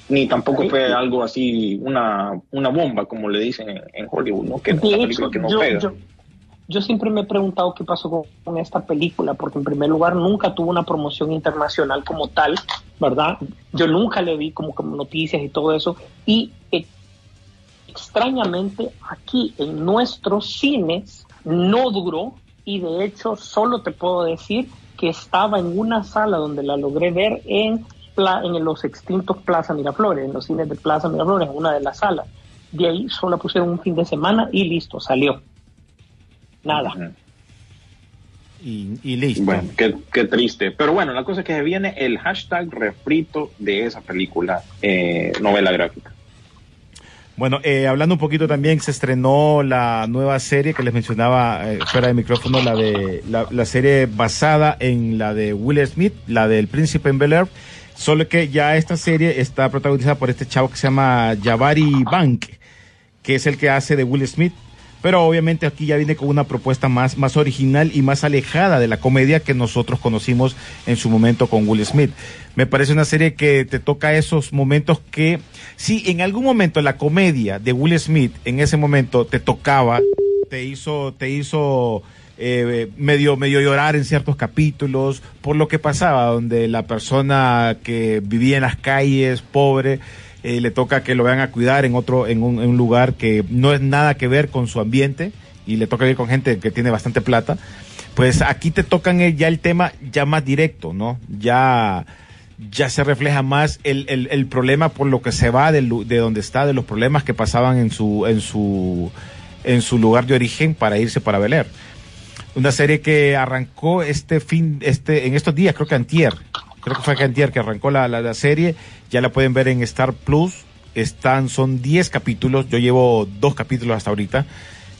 ni tampoco fue algo así, una, una bomba, como le dicen en, en Hollywood, ¿no? Que una película que no yo, pega. yo- yo siempre me he preguntado qué pasó con, con esta película, porque en primer lugar nunca tuvo una promoción internacional como tal, ¿verdad? Yo nunca le vi como, como noticias y todo eso. Y eh, extrañamente aquí en nuestros cines no duró y de hecho solo te puedo decir que estaba en una sala donde la logré ver en, pla- en los extintos Plaza Miraflores, en los cines de Plaza Miraflores, en una de las salas. De ahí solo la pusieron un fin de semana y listo, salió. Nada. Y, y listo. Bueno, qué, qué triste. Pero bueno, la cosa es que se viene el hashtag refrito de esa película, eh, novela gráfica. Bueno, eh, hablando un poquito también, se estrenó la nueva serie que les mencionaba eh, fuera de micrófono, la de la, serie basada en la de Will Smith, la del Príncipe en Bel Air. Solo que ya esta serie está protagonizada por este chavo que se llama Jabari Bank, que es el que hace de Will Smith. Pero obviamente aquí ya viene con una propuesta más, más original y más alejada de la comedia que nosotros conocimos en su momento con Will Smith. Me parece una serie que te toca esos momentos que, si en algún momento la comedia de Will Smith en ese momento te tocaba, te hizo, te hizo eh, medio, medio llorar en ciertos capítulos por lo que pasaba, donde la persona que vivía en las calles, pobre, eh, le toca que lo vayan a cuidar en otro, en un, lugar que no es nada que ver con su ambiente y le toca vivir con gente que tiene bastante plata. Pues aquí te tocan el- ya el tema ya más directo, ¿no? Ya, ya se refleja más el, el, problema por lo que se va lu- de, donde está, de los problemas que pasaban en su, en su, en su lugar de origen para irse para Bel. Una serie que arrancó este fin, este, en estos días, creo que antier, creo que fue que antier que arrancó la, la, serie, ya la pueden ver en Star Plus, están, son 10 capítulos, yo llevo dos capítulos hasta ahorita,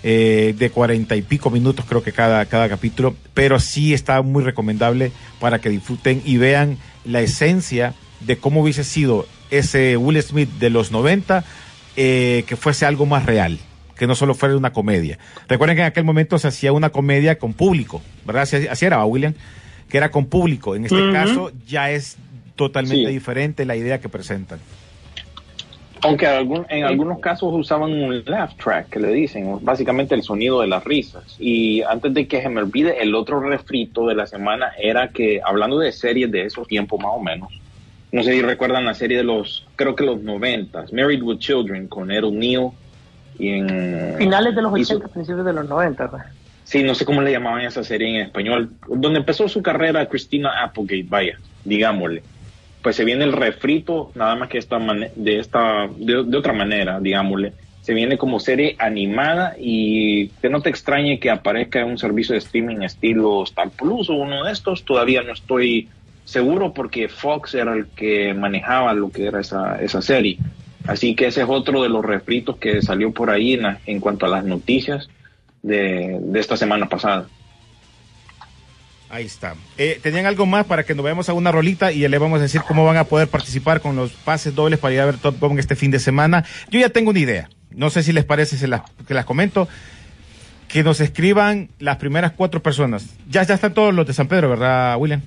eh, de cuarenta y pico minutos creo que cada, cada capítulo, pero sí está muy recomendable para que disfruten y vean la esencia de cómo hubiese sido ese Will Smith de los 90, eh, que fuese algo más real, que no solo fuera una comedia. Recuerden que en aquel momento se hacía una comedia con público, ¿verdad? Así, era, ¿va, William, que era con público. En este Ujú. caso ya es totalmente Sí. diferente la idea que presentan. Aunque algún- en algunos casos usaban un laugh track, que le dicen, básicamente el sonido de las risas. Y antes de que se me olvide, el otro refrito de la semana era que, hablando de series de esos tiempos más o menos, no sé si recuerdan la serie de los, creo que los noventas, Married with Children, con Ed O'Neill. Y en, Finales de los hizo- 80, principios de los 90. Sí, no sé cómo le llamaban esa serie en español, donde empezó su carrera Christina Applegate, vaya, digámosle. Pues se viene el refrito, nada más que esta de esta de, otra manera, digámosle. Se viene como serie animada y que no te extrañe que aparezca en un servicio de streaming estilo Star Plus o uno de estos. Todavía no estoy seguro porque Fox era el que manejaba lo que era esa, esa serie. Así que ese es otro de los refritos que salió por ahí en, en cuanto a las noticias de, de esta semana pasada. Ahí está. Eh, ¿Tenían algo más para que nos veamos a una rolita y ya le vamos a decir cómo van a poder participar con los pases dobles para ir a ver Top Gun este fin de semana? Yo ya tengo una idea. No sé si les parece se las, que las comento. Que nos escriban las primeras cuatro personas. Ya, ya están todos los de San Pedro, ¿verdad, William?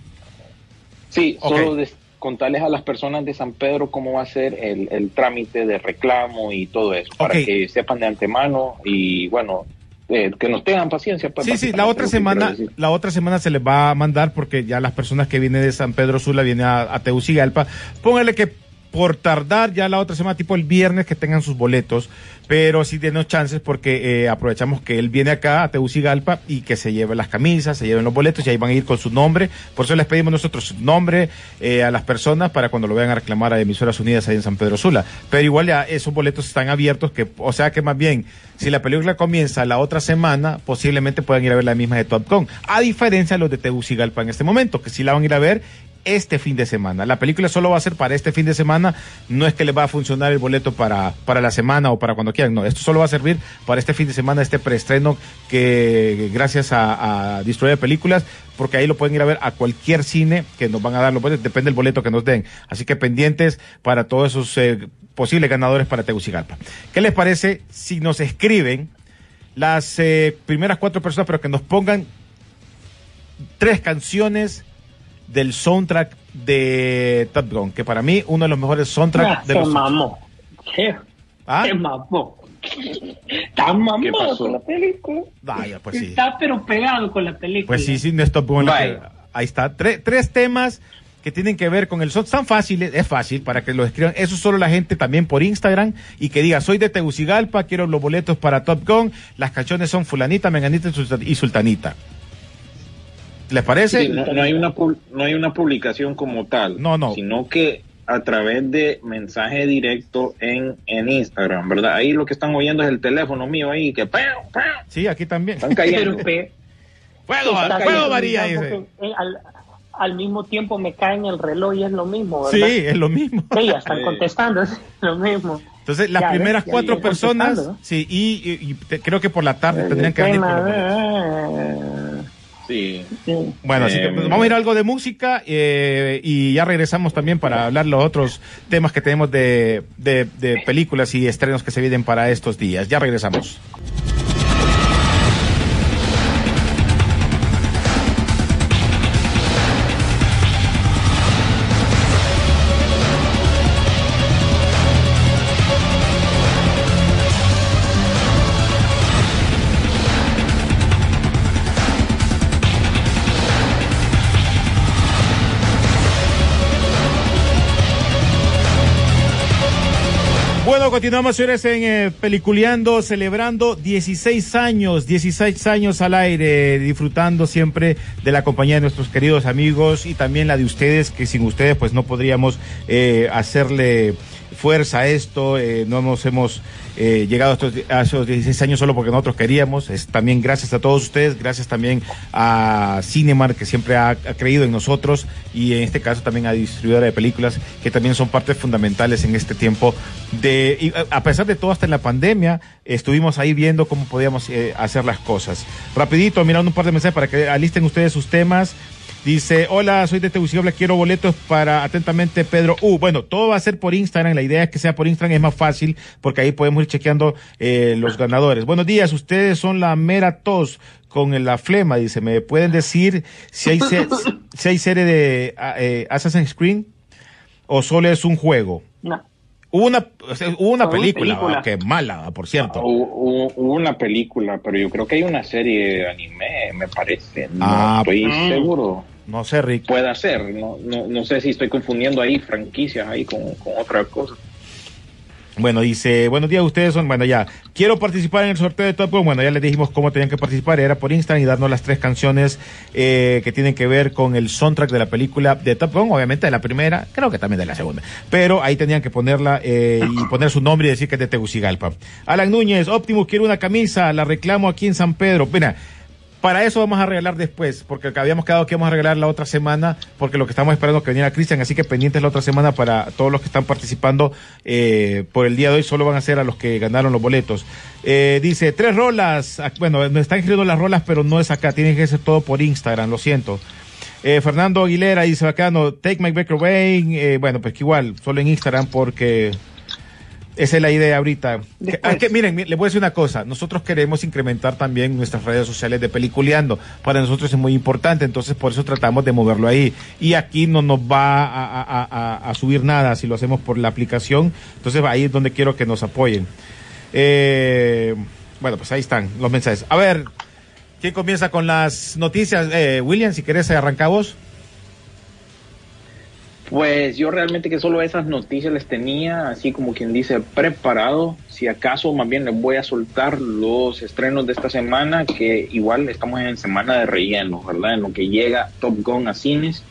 Sí, solo des- contarles a las personas de San Pedro cómo va a ser el, el trámite de reclamo y todo eso, para que sepan de antemano y bueno, eh, que nos tengan paciencia. pues, Sí, sí, la otra semana, la otra semana se les va a mandar porque ya las personas que vienen de San Pedro Sula vienen a, a Tegucigalpa. Póngale que por tardar ya la otra semana, tipo el viernes, que tengan sus boletos, pero sí tienen chances porque eh, aprovechamos que él viene acá a Tegucigalpa y que se lleve las camisas, se lleven los boletos y ahí van a ir con su nombre. Por eso les pedimos nosotros su nombre eh, a las personas para cuando lo vayan a reclamar a Emisoras Unidas ahí en San Pedro Sula. Pero igual ya esos boletos están abiertos, que, o sea que más bien, si la película comienza la otra semana, posiblemente puedan ir a ver la misma de Top. A diferencia de los de Tegucigalpa en este momento, que sí la van a ir a ver este fin de semana. La película solo va a ser para este fin de semana, no es que le va a funcionar el boleto para, para la semana o para cuando quieran, no, esto solo va a servir para este fin de semana, este preestreno que gracias a, a Distribuidora de Películas, porque ahí lo pueden ir a ver a cualquier cine que nos van a dar los boletos, depende del boleto que nos den. Así que pendientes para todos esos eh, posibles ganadores para Tegucigalpa. ¿Qué les parece si nos escriben las eh, primeras cuatro personas, pero que nos pongan tres canciones del soundtrack de Top Gun, que para mí uno de los mejores soundtracks Ah, de se los mamó. ¿Qué? ¿Ah? Se mamó. Está mamado ¿Qué pasó? con la película. Vaya, pues sí. Está pero pegado con la película. Pues sí, sí, no es Top Gun. Vaya. Ahí está. Tre- tres temas que tienen que ver con el son tan fáciles, es fácil para que lo escriban. Eso solo la gente también por Instagram y que diga, soy de Tegucigalpa, quiero los boletos para Top Gun, las canciones son fulanita, menganita y sultanita. ¿Les parece? Sí, no, no hay una pu- no hay una publicación como tal. No, no. Sino que a través de mensaje directo en, en Instagram, ¿verdad? Ahí lo que están oyendo es el teléfono mío ahí que. Sí, aquí también. están cayendo. Pero pe- Fuego, fuego María, dice. eh, al, al mismo tiempo me cae en el reloj y es lo mismo, Sí, ¿verdad? es lo mismo. Sí, ya están contestando, [laughs] es lo mismo. Entonces, las Ya, primeras cuatro personas, sí, y, y- y te- creo que por la tarde tendrían que El venir. por Sí. sí. Bueno, así que pues, vamos a ir a algo de música eh, y ya regresamos también para hablar los otros temas que tenemos de, de, de películas y estrenos que se vienen para estos días. Ya regresamos. Bueno, continuamos señores en eh, Peliculeando, celebrando 16 años, 16 años al aire, disfrutando siempre de la compañía de nuestros queridos amigos y también la de ustedes, que sin ustedes pues no podríamos eh, hacerle fuerza esto, eh, no nos hemos eh, llegado a, estos, a esos 16 años solo porque nosotros queríamos, es también gracias a todos ustedes, gracias también a Cinemar que siempre ha, creído en nosotros y en este caso también a distribuidora de películas que también son partes fundamentales en este tiempo de, y a pesar de todo hasta en la pandemia, estuvimos ahí viendo cómo podíamos eh, hacer las cosas. Rapidito, mirando un par de mensajes para que alisten ustedes sus temas. Dice, hola, soy de Tegucigalpa, quiero boletos para atentamente Pedro U. Bueno, todo va a ser por Instagram, la idea es que sea por Instagram, es más fácil porque ahí podemos ir chequeando eh, los ganadores. Buenos días, ustedes son la mera tos con la flema, dice, ¿me pueden decir si hay, se- si hay serie de ah, eh, Assassin's Creed o solo es un juego? No. Hubo una, hubo una película, película. ah, que mala, por cierto. Hubo- hubo una película, pero yo creo que hay una serie de anime, me parece. No Ah, estoy mm. seguro. No sé, Rick. Puede ser. No, no, no sé si estoy confundiendo ahí franquicias ahí con, con otra cosa. Bueno, dice, buenos días, ustedes son, bueno, ya, quiero participar en el sorteo de Top Gun. Bueno, ya les dijimos cómo tenían que participar, era por Instagram y darnos las tres canciones eh, que tienen que ver con el soundtrack de la película de Top Gun, obviamente de la primera, creo que también de la segunda. Pero ahí tenían que ponerla eh, y poner su nombre y decir que es de Tegucigalpa. Alan Núñez, Optimus, quiero una camisa, la reclamo aquí en San Pedro. Mira, para eso vamos a regalar después, porque habíamos quedado que íbamos a regalar la otra semana, porque lo que estamos esperando es que viniera Cristian, así que pendientes la otra semana para todos los que están participando eh, por el día de hoy, solo van a ser a los que ganaron los boletos. Eh, dice, tres rolas, Ah, bueno, nos están escribiendo las rolas, pero no es acá, tienen que ser todo por Instagram, lo siento. Eh, Fernando Aguilera dice bacano, Take My Back Away, eh, bueno, pues que igual, solo en Instagram porque esa es la idea ahorita. Después. ah, que miren, mi- les voy a decir una cosa. Nosotros queremos incrementar también nuestras redes sociales de Peliculeando. Para nosotros es muy importante, entonces por eso tratamos de moverlo ahí. Y aquí no nos va a, a- a- a subir nada si lo hacemos por la aplicación. Entonces ahí es donde quiero que nos apoyen. Eh, bueno, pues ahí están los mensajes. A ver, ¿quién comienza con las noticias? Eh, William, si querés, arranca vos. Pues yo realmente que solo esas noticias les tenía, así como quien dice, preparado. Si acaso más bien les voy a soltar los estrenos de esta semana, que igual estamos en semana de relleno, ¿verdad? En lo que llega Top Gun a cines.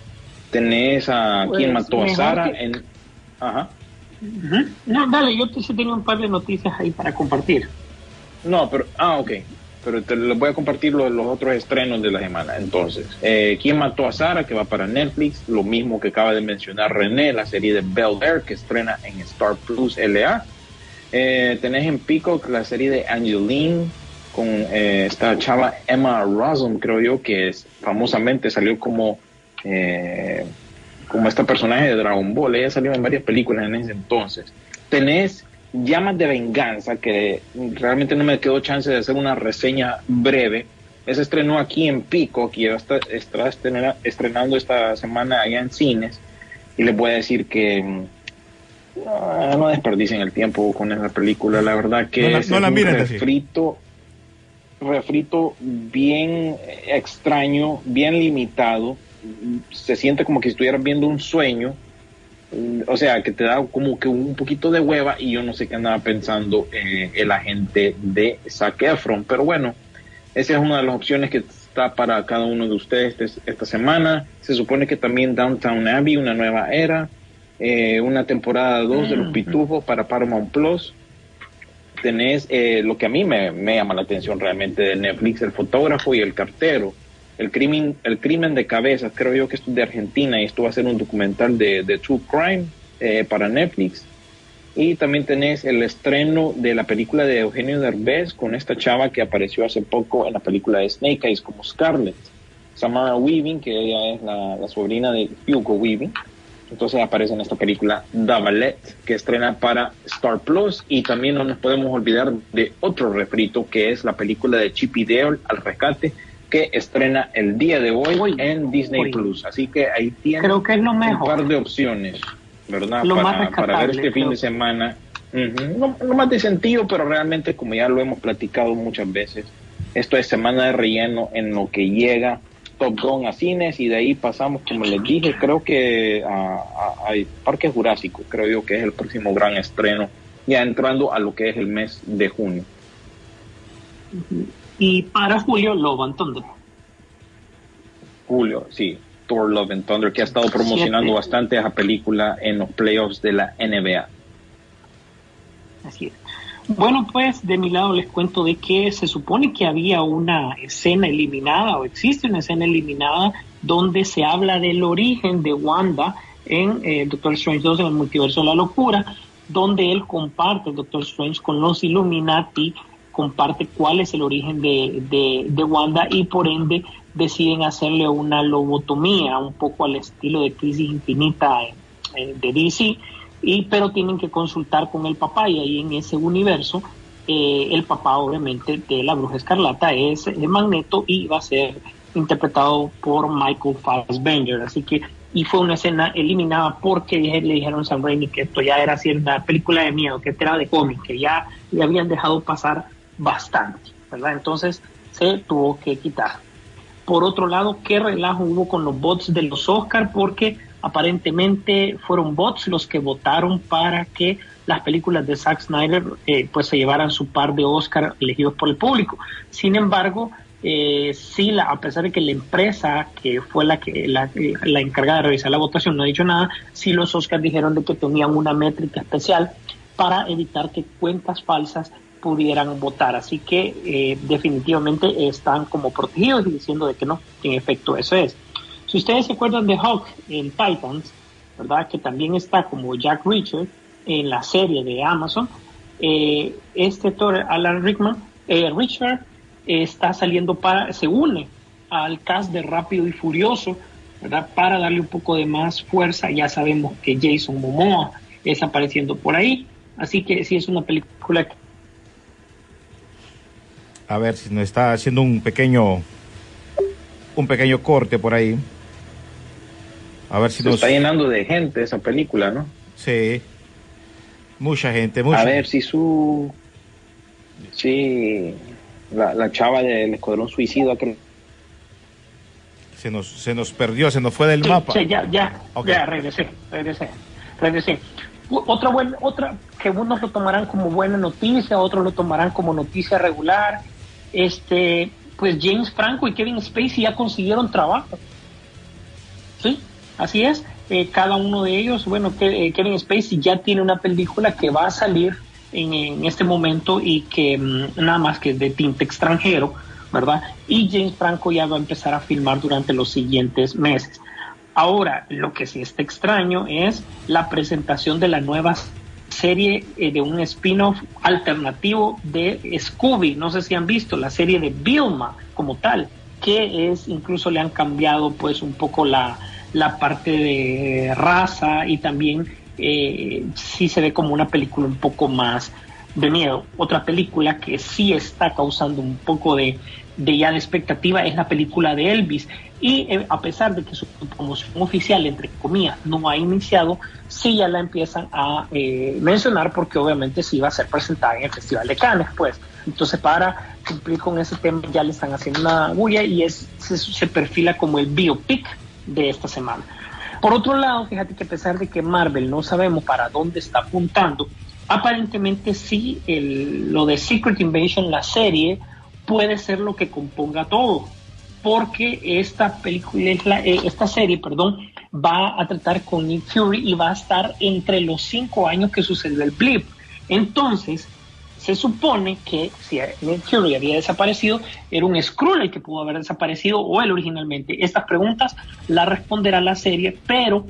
Tenés a Pues, quien mató a Sara que- en... Ajá. No, dale, yo sí tengo un par de noticias ahí para compartir. No, pero... Ah, ok. Pero te, les voy a compartir los, otros estrenos de la semana. Entonces, eh, ¿Quién mató a Sara? que va para Netflix, lo mismo que acaba de mencionar René, la serie de Bel Air que estrena en Star Plus LA. Eh, tenés en Peacock la serie de Angeline con eh, esta chava Emma Rossum, creo yo, que es, famosamente salió como eh, como este personaje de Dragon Ball. Ella salió en varias películas en ese entonces. Tenés Llamas de Venganza, que realmente no me quedó chance de hacer una reseña breve. Ese estrenó aquí en Pico, que ya está, está estrenando, estrenando esta semana allá en cines. Y les voy a decir que mm, no, no desperdicien el tiempo con esa película. La verdad que No la- es no la un miren refrito, refrito bien extraño, bien limitado. Se siente como que estuvieras viendo un sueño. Mm, O sea, que te da como que un poquito de hueva y yo no sé qué andaba pensando eh, el agente de Zac Efron. Pero bueno, esa es una de las opciones que está para cada uno de ustedes este- esta semana. Se supone que también Downtown Abbey, una nueva era, eh, una temporada 2 de Los Pitufos para Paramount Plus. Tenés eh, lo que a mí me, me llama la atención realmente de Netflix, el fotógrafo y el cartero. El crimen, el crimen de cabezas, creo yo que esto es de Argentina y esto va a ser un documental de, de True Crime eh, para Netflix. Y también tenés el estreno de la película de Eugenio Derbez con esta chava que apareció hace poco en la película de Snake Eyes como Scarlett. Samara Weaving, que ella es la, la sobrina de Hugo Weaving. Entonces aparece en esta película Ballet, que estrena para Star Plus. Y también no nos podemos olvidar de otro refrito, que es la película de Chip Dale al rescate, que estrena el día de hoy, en Disney. Plus. Así que ahí tienen Creo que es lo un mejor. par de opciones, ¿verdad? Lo más para, ver este fin de semana. No, no más de sentido, pero realmente, como ya lo hemos platicado muchas veces, esto es semana de relleno en lo que llega Top Gun a cines y de ahí pasamos, como les dije, creo que a, a- a Parque Jurásico, creo yo que es el próximo gran estreno, ya entrando a lo que es el mes de junio. Y para julio, Love and Thunder. Julio, sí, Thor Love and Thunder, que ha estado promocionando Siete. bastante esa película en los playoffs de la NBA. Así es. Bueno, pues de mi lado les cuento de que se supone que había una escena eliminada o existe una escena eliminada donde se habla del origen de Wanda en eh, Doctor Strange 2 en el multiverso de la locura, donde él comparte, Doctor Strange, con los Illuminati, comparte cuál es el origen de, de, de Wanda y por ende deciden hacerle una lobotomía, un poco al estilo de Crisis Infinita de DC y pero tienen que consultar con el papá y ahí en ese universo eh, el papá obviamente de la bruja escarlata es el Magneto y va a ser interpretado por Michael Fassbender. Así que y fue una escena eliminada porque le dijeron a Sam Raimi que esto ya era una película de miedo que era de cómic que ya le habían dejado pasar bastante verdad entonces se tuvo que quitar por otro lado, ¿qué relajo hubo con los bots de los Oscar? Porque aparentemente fueron bots los que votaron para que las películas de Zack Snyder eh, pues se llevaran su par de Oscar elegidos por el público. Sin embargo, eh, sí, la, a pesar de que la empresa que fue la que la, la encargada de revisar la votación no ha dicho nada, sí los Oscars dijeron de que tenían una métrica especial para evitar que cuentas falsas pudieran votar. Así que eh, definitivamente están como protegidos y diciendo de que no, que en efecto eso es. Si ustedes se acuerdan de Hawk en Titans, ¿verdad? Que también está como Jack Richard en la serie de Amazon, eh, este actor Alan Rickman, eh, Richard eh, está saliendo para, se une al cast de Rápido y Furioso, ¿verdad? Para darle un poco de más fuerza. Ya sabemos que Jason Momoa es apareciendo por ahí, así que sí es una película que A ver si nos está haciendo un pequeño un pequeño corte por ahí. A ver si Se nos está llenando de gente esa película, ¿no? Sí. Mucha gente, mucha. A ver si su. Sí. La, la chava del Escuadrón Suicida que se nos se nos perdió, se nos fue del Sí, mapa. sí, ya, ya, ya, regresé, regresé, regresé. Otra buena, otra que unos lo tomarán como buena noticia, otros lo tomarán como noticia regular. Este, pues James Franco y Kevin Spacey ya consiguieron trabajo. Sí, así es. Eh, cada uno de ellos, bueno, eh, Kevin Spacey ya tiene una película que va a salir en, en este momento y que mm, nada más que es de tinte extranjero, ¿verdad? Y James Franco ya va a empezar a filmar durante los siguientes meses. Ahora, lo que sí está extraño es la presentación de la nueva serie eh, de un spin-off alternativo de Scooby. No sé si han visto la serie de Vilma como tal, que es incluso le han cambiado pues un poco la, la parte de raza y también eh, sí se ve como una película un poco más de miedo. Otra película que sí está causando un poco de, ya de expectativa es la película de Elvis. Y eh, a pesar de que su promoción oficial, entre comillas, no ha iniciado, sí ya la empiezan a eh, mencionar porque obviamente sí va a ser presentada en el Festival de Cannes, pues. Entonces, para cumplir con ese tema, ya le están haciendo una bulla y es, se, se perfila como el biopic de esta semana. Por otro lado, fíjate que a pesar de que Marvel no sabemos para dónde está apuntando, aparentemente sí, el, lo de Secret Invasion, la serie, puede ser lo que componga todo, porque esta película, eh, esta serie, perdón, va a tratar con Nick Fury y va a estar entre los cinco años que sucedió el blip. Entonces, se supone que si Nick Fury había desaparecido, era un Skrull que pudo haber desaparecido o él originalmente. Estas preguntas las responderá la serie, pero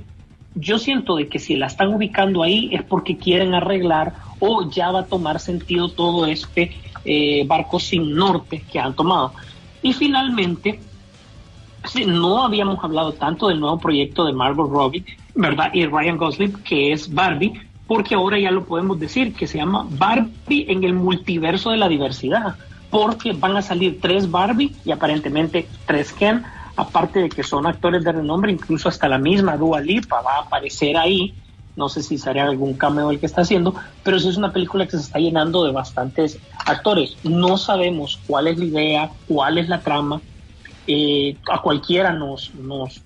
yo siento de que si la están ubicando ahí es porque quieren arreglar o ya va a tomar sentido todo este eh, barco sin norte que han tomado. Y finalmente, no habíamos hablado tanto del nuevo proyecto de Margot Robbie, ¿verdad? Y Ryan Gosling, que es Barbie, porque ahora ya lo podemos decir, que se llama Barbie en el multiverso de la diversidad, porque van a salir tres Barbie y aparentemente tres Ken, aparte de que son actores de renombre, incluso hasta la misma Dua Lipa va a aparecer ahí, no sé si será algún cameo el que está haciendo, pero sí es una película que se está llenando de bastantes actores. No sabemos cuál es la idea, cuál es la trama, eh, a cualquiera nos, nos,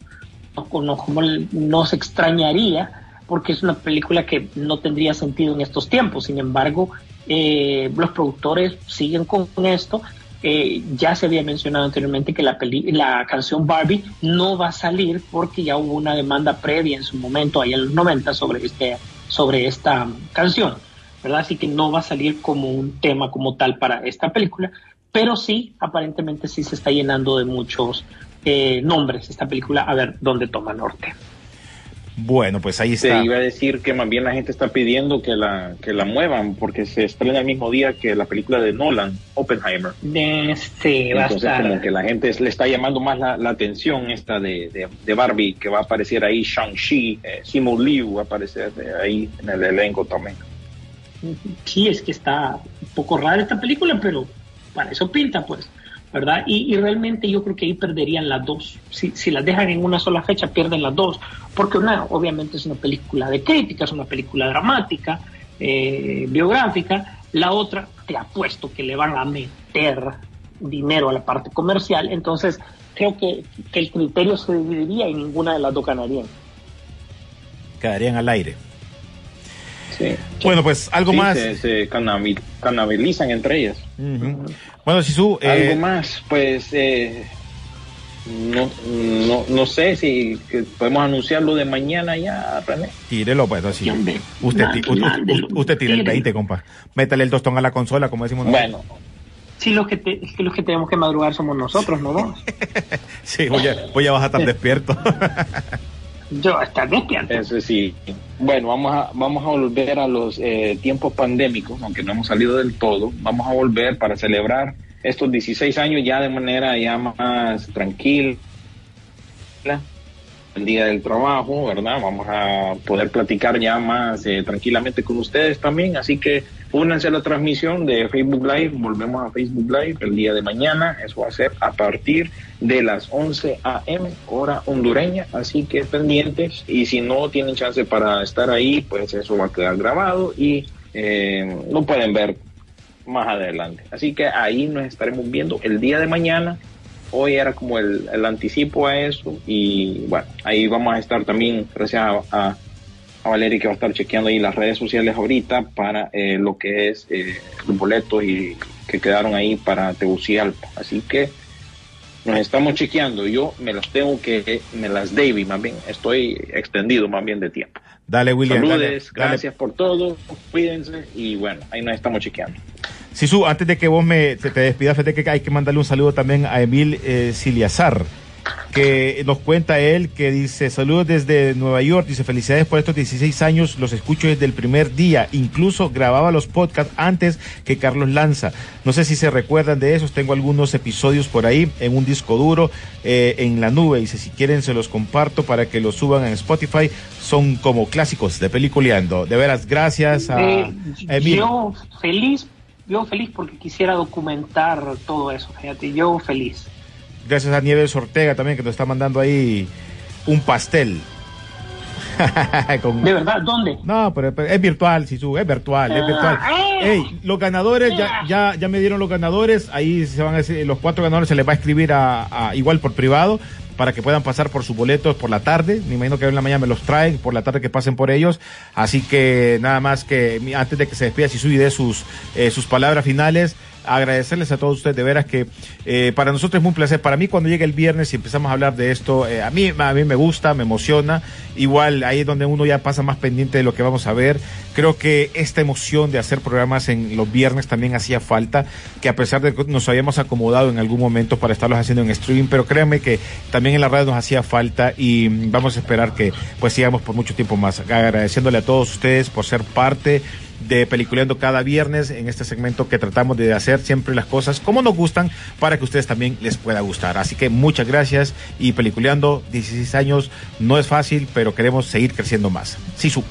nos, nos extrañaría porque es una película que no tendría sentido en estos tiempos. Sin embargo, eh, los productores siguen con esto. Eh, ya se había mencionado anteriormente que la, peli la canción Barbie no va a salir porque ya hubo una demanda previa en su momento, ahí en los 90, sobre, este, sobre esta canción, ¿verdad? Así que no va a salir como un tema como tal para esta película, pero sí, aparentemente sí se está llenando de muchos eh, nombres esta película, a ver dónde toma norte. Bueno, pues ahí está. Te iba a decir que más bien la gente está pidiendo que la, que la muevan porque se estrena el mismo día que la película de Nolan, Oppenheimer. Este, va Entonces a estar. como que la gente le está llamando más la, la atención esta de, de, de, Barbie, que va a aparecer ahí Shang-Chi, eh, Simu Liu va a aparecer eh, ahí en el elenco también. Sí, es que está un poco rara esta película, pero para eso pinta, pues. ¿Verdad? Y, y, realmente yo creo que ahí perderían las dos. Si, si, las dejan en una sola fecha, pierden las dos. Porque una, obviamente, es una película de crítica, es una película dramática, eh, biográfica. La otra, te apuesto que le van a meter dinero a la parte comercial. Entonces, creo que, que el criterio se dividiría y ninguna de las dos ganarían. Quedarían al aire. Sí. Bueno, pues algo sí, más. Se, se canabil, canabilizan entre ellas. Uh -huh. Bueno, Sisu. Eh... Algo más, pues eh, no, no, no sé si podemos anunciarlo de mañana ya, René. Tírelo, pues así. Usted, usted, usted, tire el 20, compa. Métale el tostón a la consola, como decimos nosotros. Bueno. Sí, los que, te, los que tenemos que madrugar somos nosotros, ¿no vos? [laughs] sí, voy a, voy a bajar tan [laughs] despierto. [laughs] Yo estar despierto. Eso sí. Bueno, vamos a, vamos a volver a los eh, tiempos pandémicos, aunque no hemos salido del todo. Vamos a volver para celebrar estos 16 años ya de manera ya más tranquila. El día del trabajo, ¿verdad? Vamos a poder platicar ya más eh, tranquilamente con ustedes también. Así que únanse a la transmisión de Facebook Live. Volvemos a Facebook Live el día de mañana. Eso va a ser a partir de las 11 a.m. hora hondureña. Así que pendientes. Y si no tienen chance para estar ahí, pues eso va a quedar grabado y eh, lo pueden ver más adelante. Así que ahí nos estaremos viendo el día de mañana. Hoy era como el, el anticipo a eso y bueno, ahí vamos a estar también, gracias a, a, a Valeria que va a estar chequeando ahí las redes sociales ahorita para eh, lo que es eh, los boletos y que quedaron ahí para Tegucigalpa. Así que nos estamos chequeando. Yo me las tengo que, me las debí más bien, estoy extendido más bien de tiempo. Dale, William. Saludes, dale, dale. gracias por todo, cuídense y bueno, ahí nos estamos chequeando. Sisu, antes de que vos me, te, te despidas, que hay que mandarle un saludo también a Emil eh, Siliazar, que nos cuenta él, que dice, saludos desde Nueva York, dice, felicidades por estos 16 años, los escucho desde el primer día, incluso grababa los podcasts antes que Carlos Lanza. No sé si se recuerdan de esos, tengo algunos episodios por ahí en un disco duro, eh, en la nube, dice, si quieren se los comparto para que los suban en Spotify, son como clásicos de Peliculeando. De veras, gracias a, Eh, a Emil. yo feliz, yo feliz porque quisiera documentar todo eso, fíjate, yo feliz. Gracias a Nieves Ortega también que nos está mandando ahí un pastel. [laughs] Con- ¿De verdad? ¿Dónde? No, pero, pero es virtual, Sisu, es virtual, es virtual. Ah. Ey, los ganadores, ya, ya, ya me dieron los ganadores, ahí se van a decir, los cuatro ganadores se les va a escribir a, a- igual por privado para que puedan pasar por sus boletos por la tarde. Me imagino que en la mañana me los traen, por la tarde que pasen por ellos. Así que nada más que antes de que se despida Sisu y dé sus, eh, sus palabras finales, agradecerles a todos ustedes de veras que eh, para nosotros es muy placer. Para mí cuando llega el viernes y empezamos a hablar de esto, eh, a mí a mí me gusta, me emociona. Igual ahí es donde uno ya pasa más pendiente de lo que vamos a ver. Creo que esta emoción de hacer programas en los viernes también hacía falta, que a pesar de que nos habíamos acomodado en algún momento para estarlos haciendo en streaming, pero créanme que también en la radio nos hacía falta y mm, vamos a esperar que pues sigamos por mucho tiempo más. Agradeciéndole a todos ustedes por ser parte de Peliculeando cada viernes en este segmento que tratamos de hacer siempre las cosas como nos gustan para que ustedes también les pueda gustar. Así que muchas gracias y Peliculeando 16 años no es fácil, pero queremos seguir creciendo más. Sisu.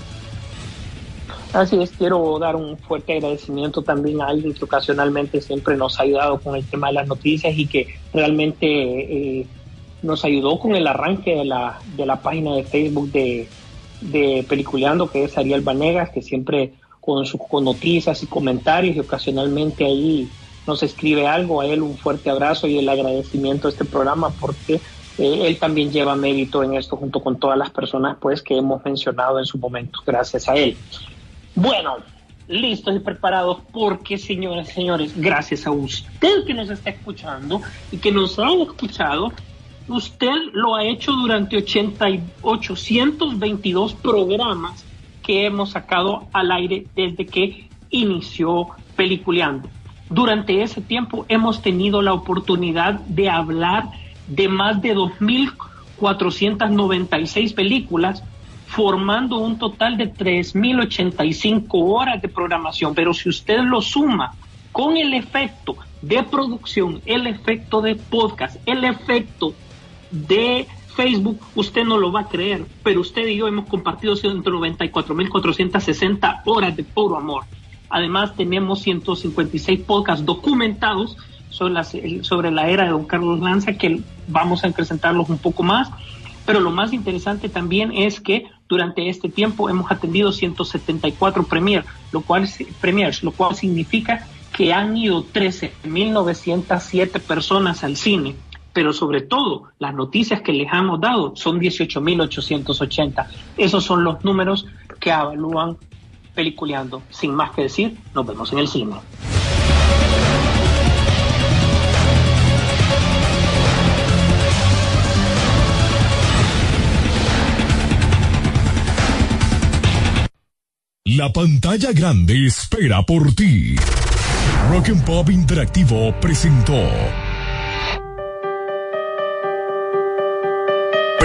Así es, quiero dar un fuerte agradecimiento también a alguien que ocasionalmente siempre nos ha ayudado con el tema de las noticias y que realmente eh, nos ayudó con el arranque de la, de la página de Facebook de, de Peliculeando, que es Ariel Vanegas, que siempre con sus con noticias y comentarios y ocasionalmente ahí nos escribe algo. A él un fuerte abrazo y el agradecimiento a este programa porque eh, él también lleva mérito en esto junto con todas las personas pues que hemos mencionado en su momento. Gracias a él. Bueno, listos y preparados porque, señoras y señores, gracias a usted que nos está escuchando y que nos ha escuchado, usted lo ha hecho durante 80 y 822 programas que hemos sacado al aire desde que inició Peliculeando. Durante ese tiempo hemos tenido la oportunidad de hablar de más de 2.496 películas formando un total de 3.085 horas de programación. Pero si usted lo suma con el efecto de producción, el efecto de podcast, el efecto de Facebook, usted no lo va a creer, pero usted y yo hemos compartido 194.460 horas de puro amor. Además, tenemos 156 podcasts documentados sobre la, sobre la era de don Carlos Lanza, que vamos a presentarlos un poco más. Pero lo más interesante también es que durante este tiempo hemos atendido 174 premier, lo cual, premiers, lo cual significa que han ido 13.907 personas al cine. Pero sobre todo, las noticias que les hemos dado son 18.880. Esos son los números que evalúan peliculeando. Sin más que decir, nos vemos en el cine. La pantalla grande espera por ti. Rock and Pop Interactivo presentó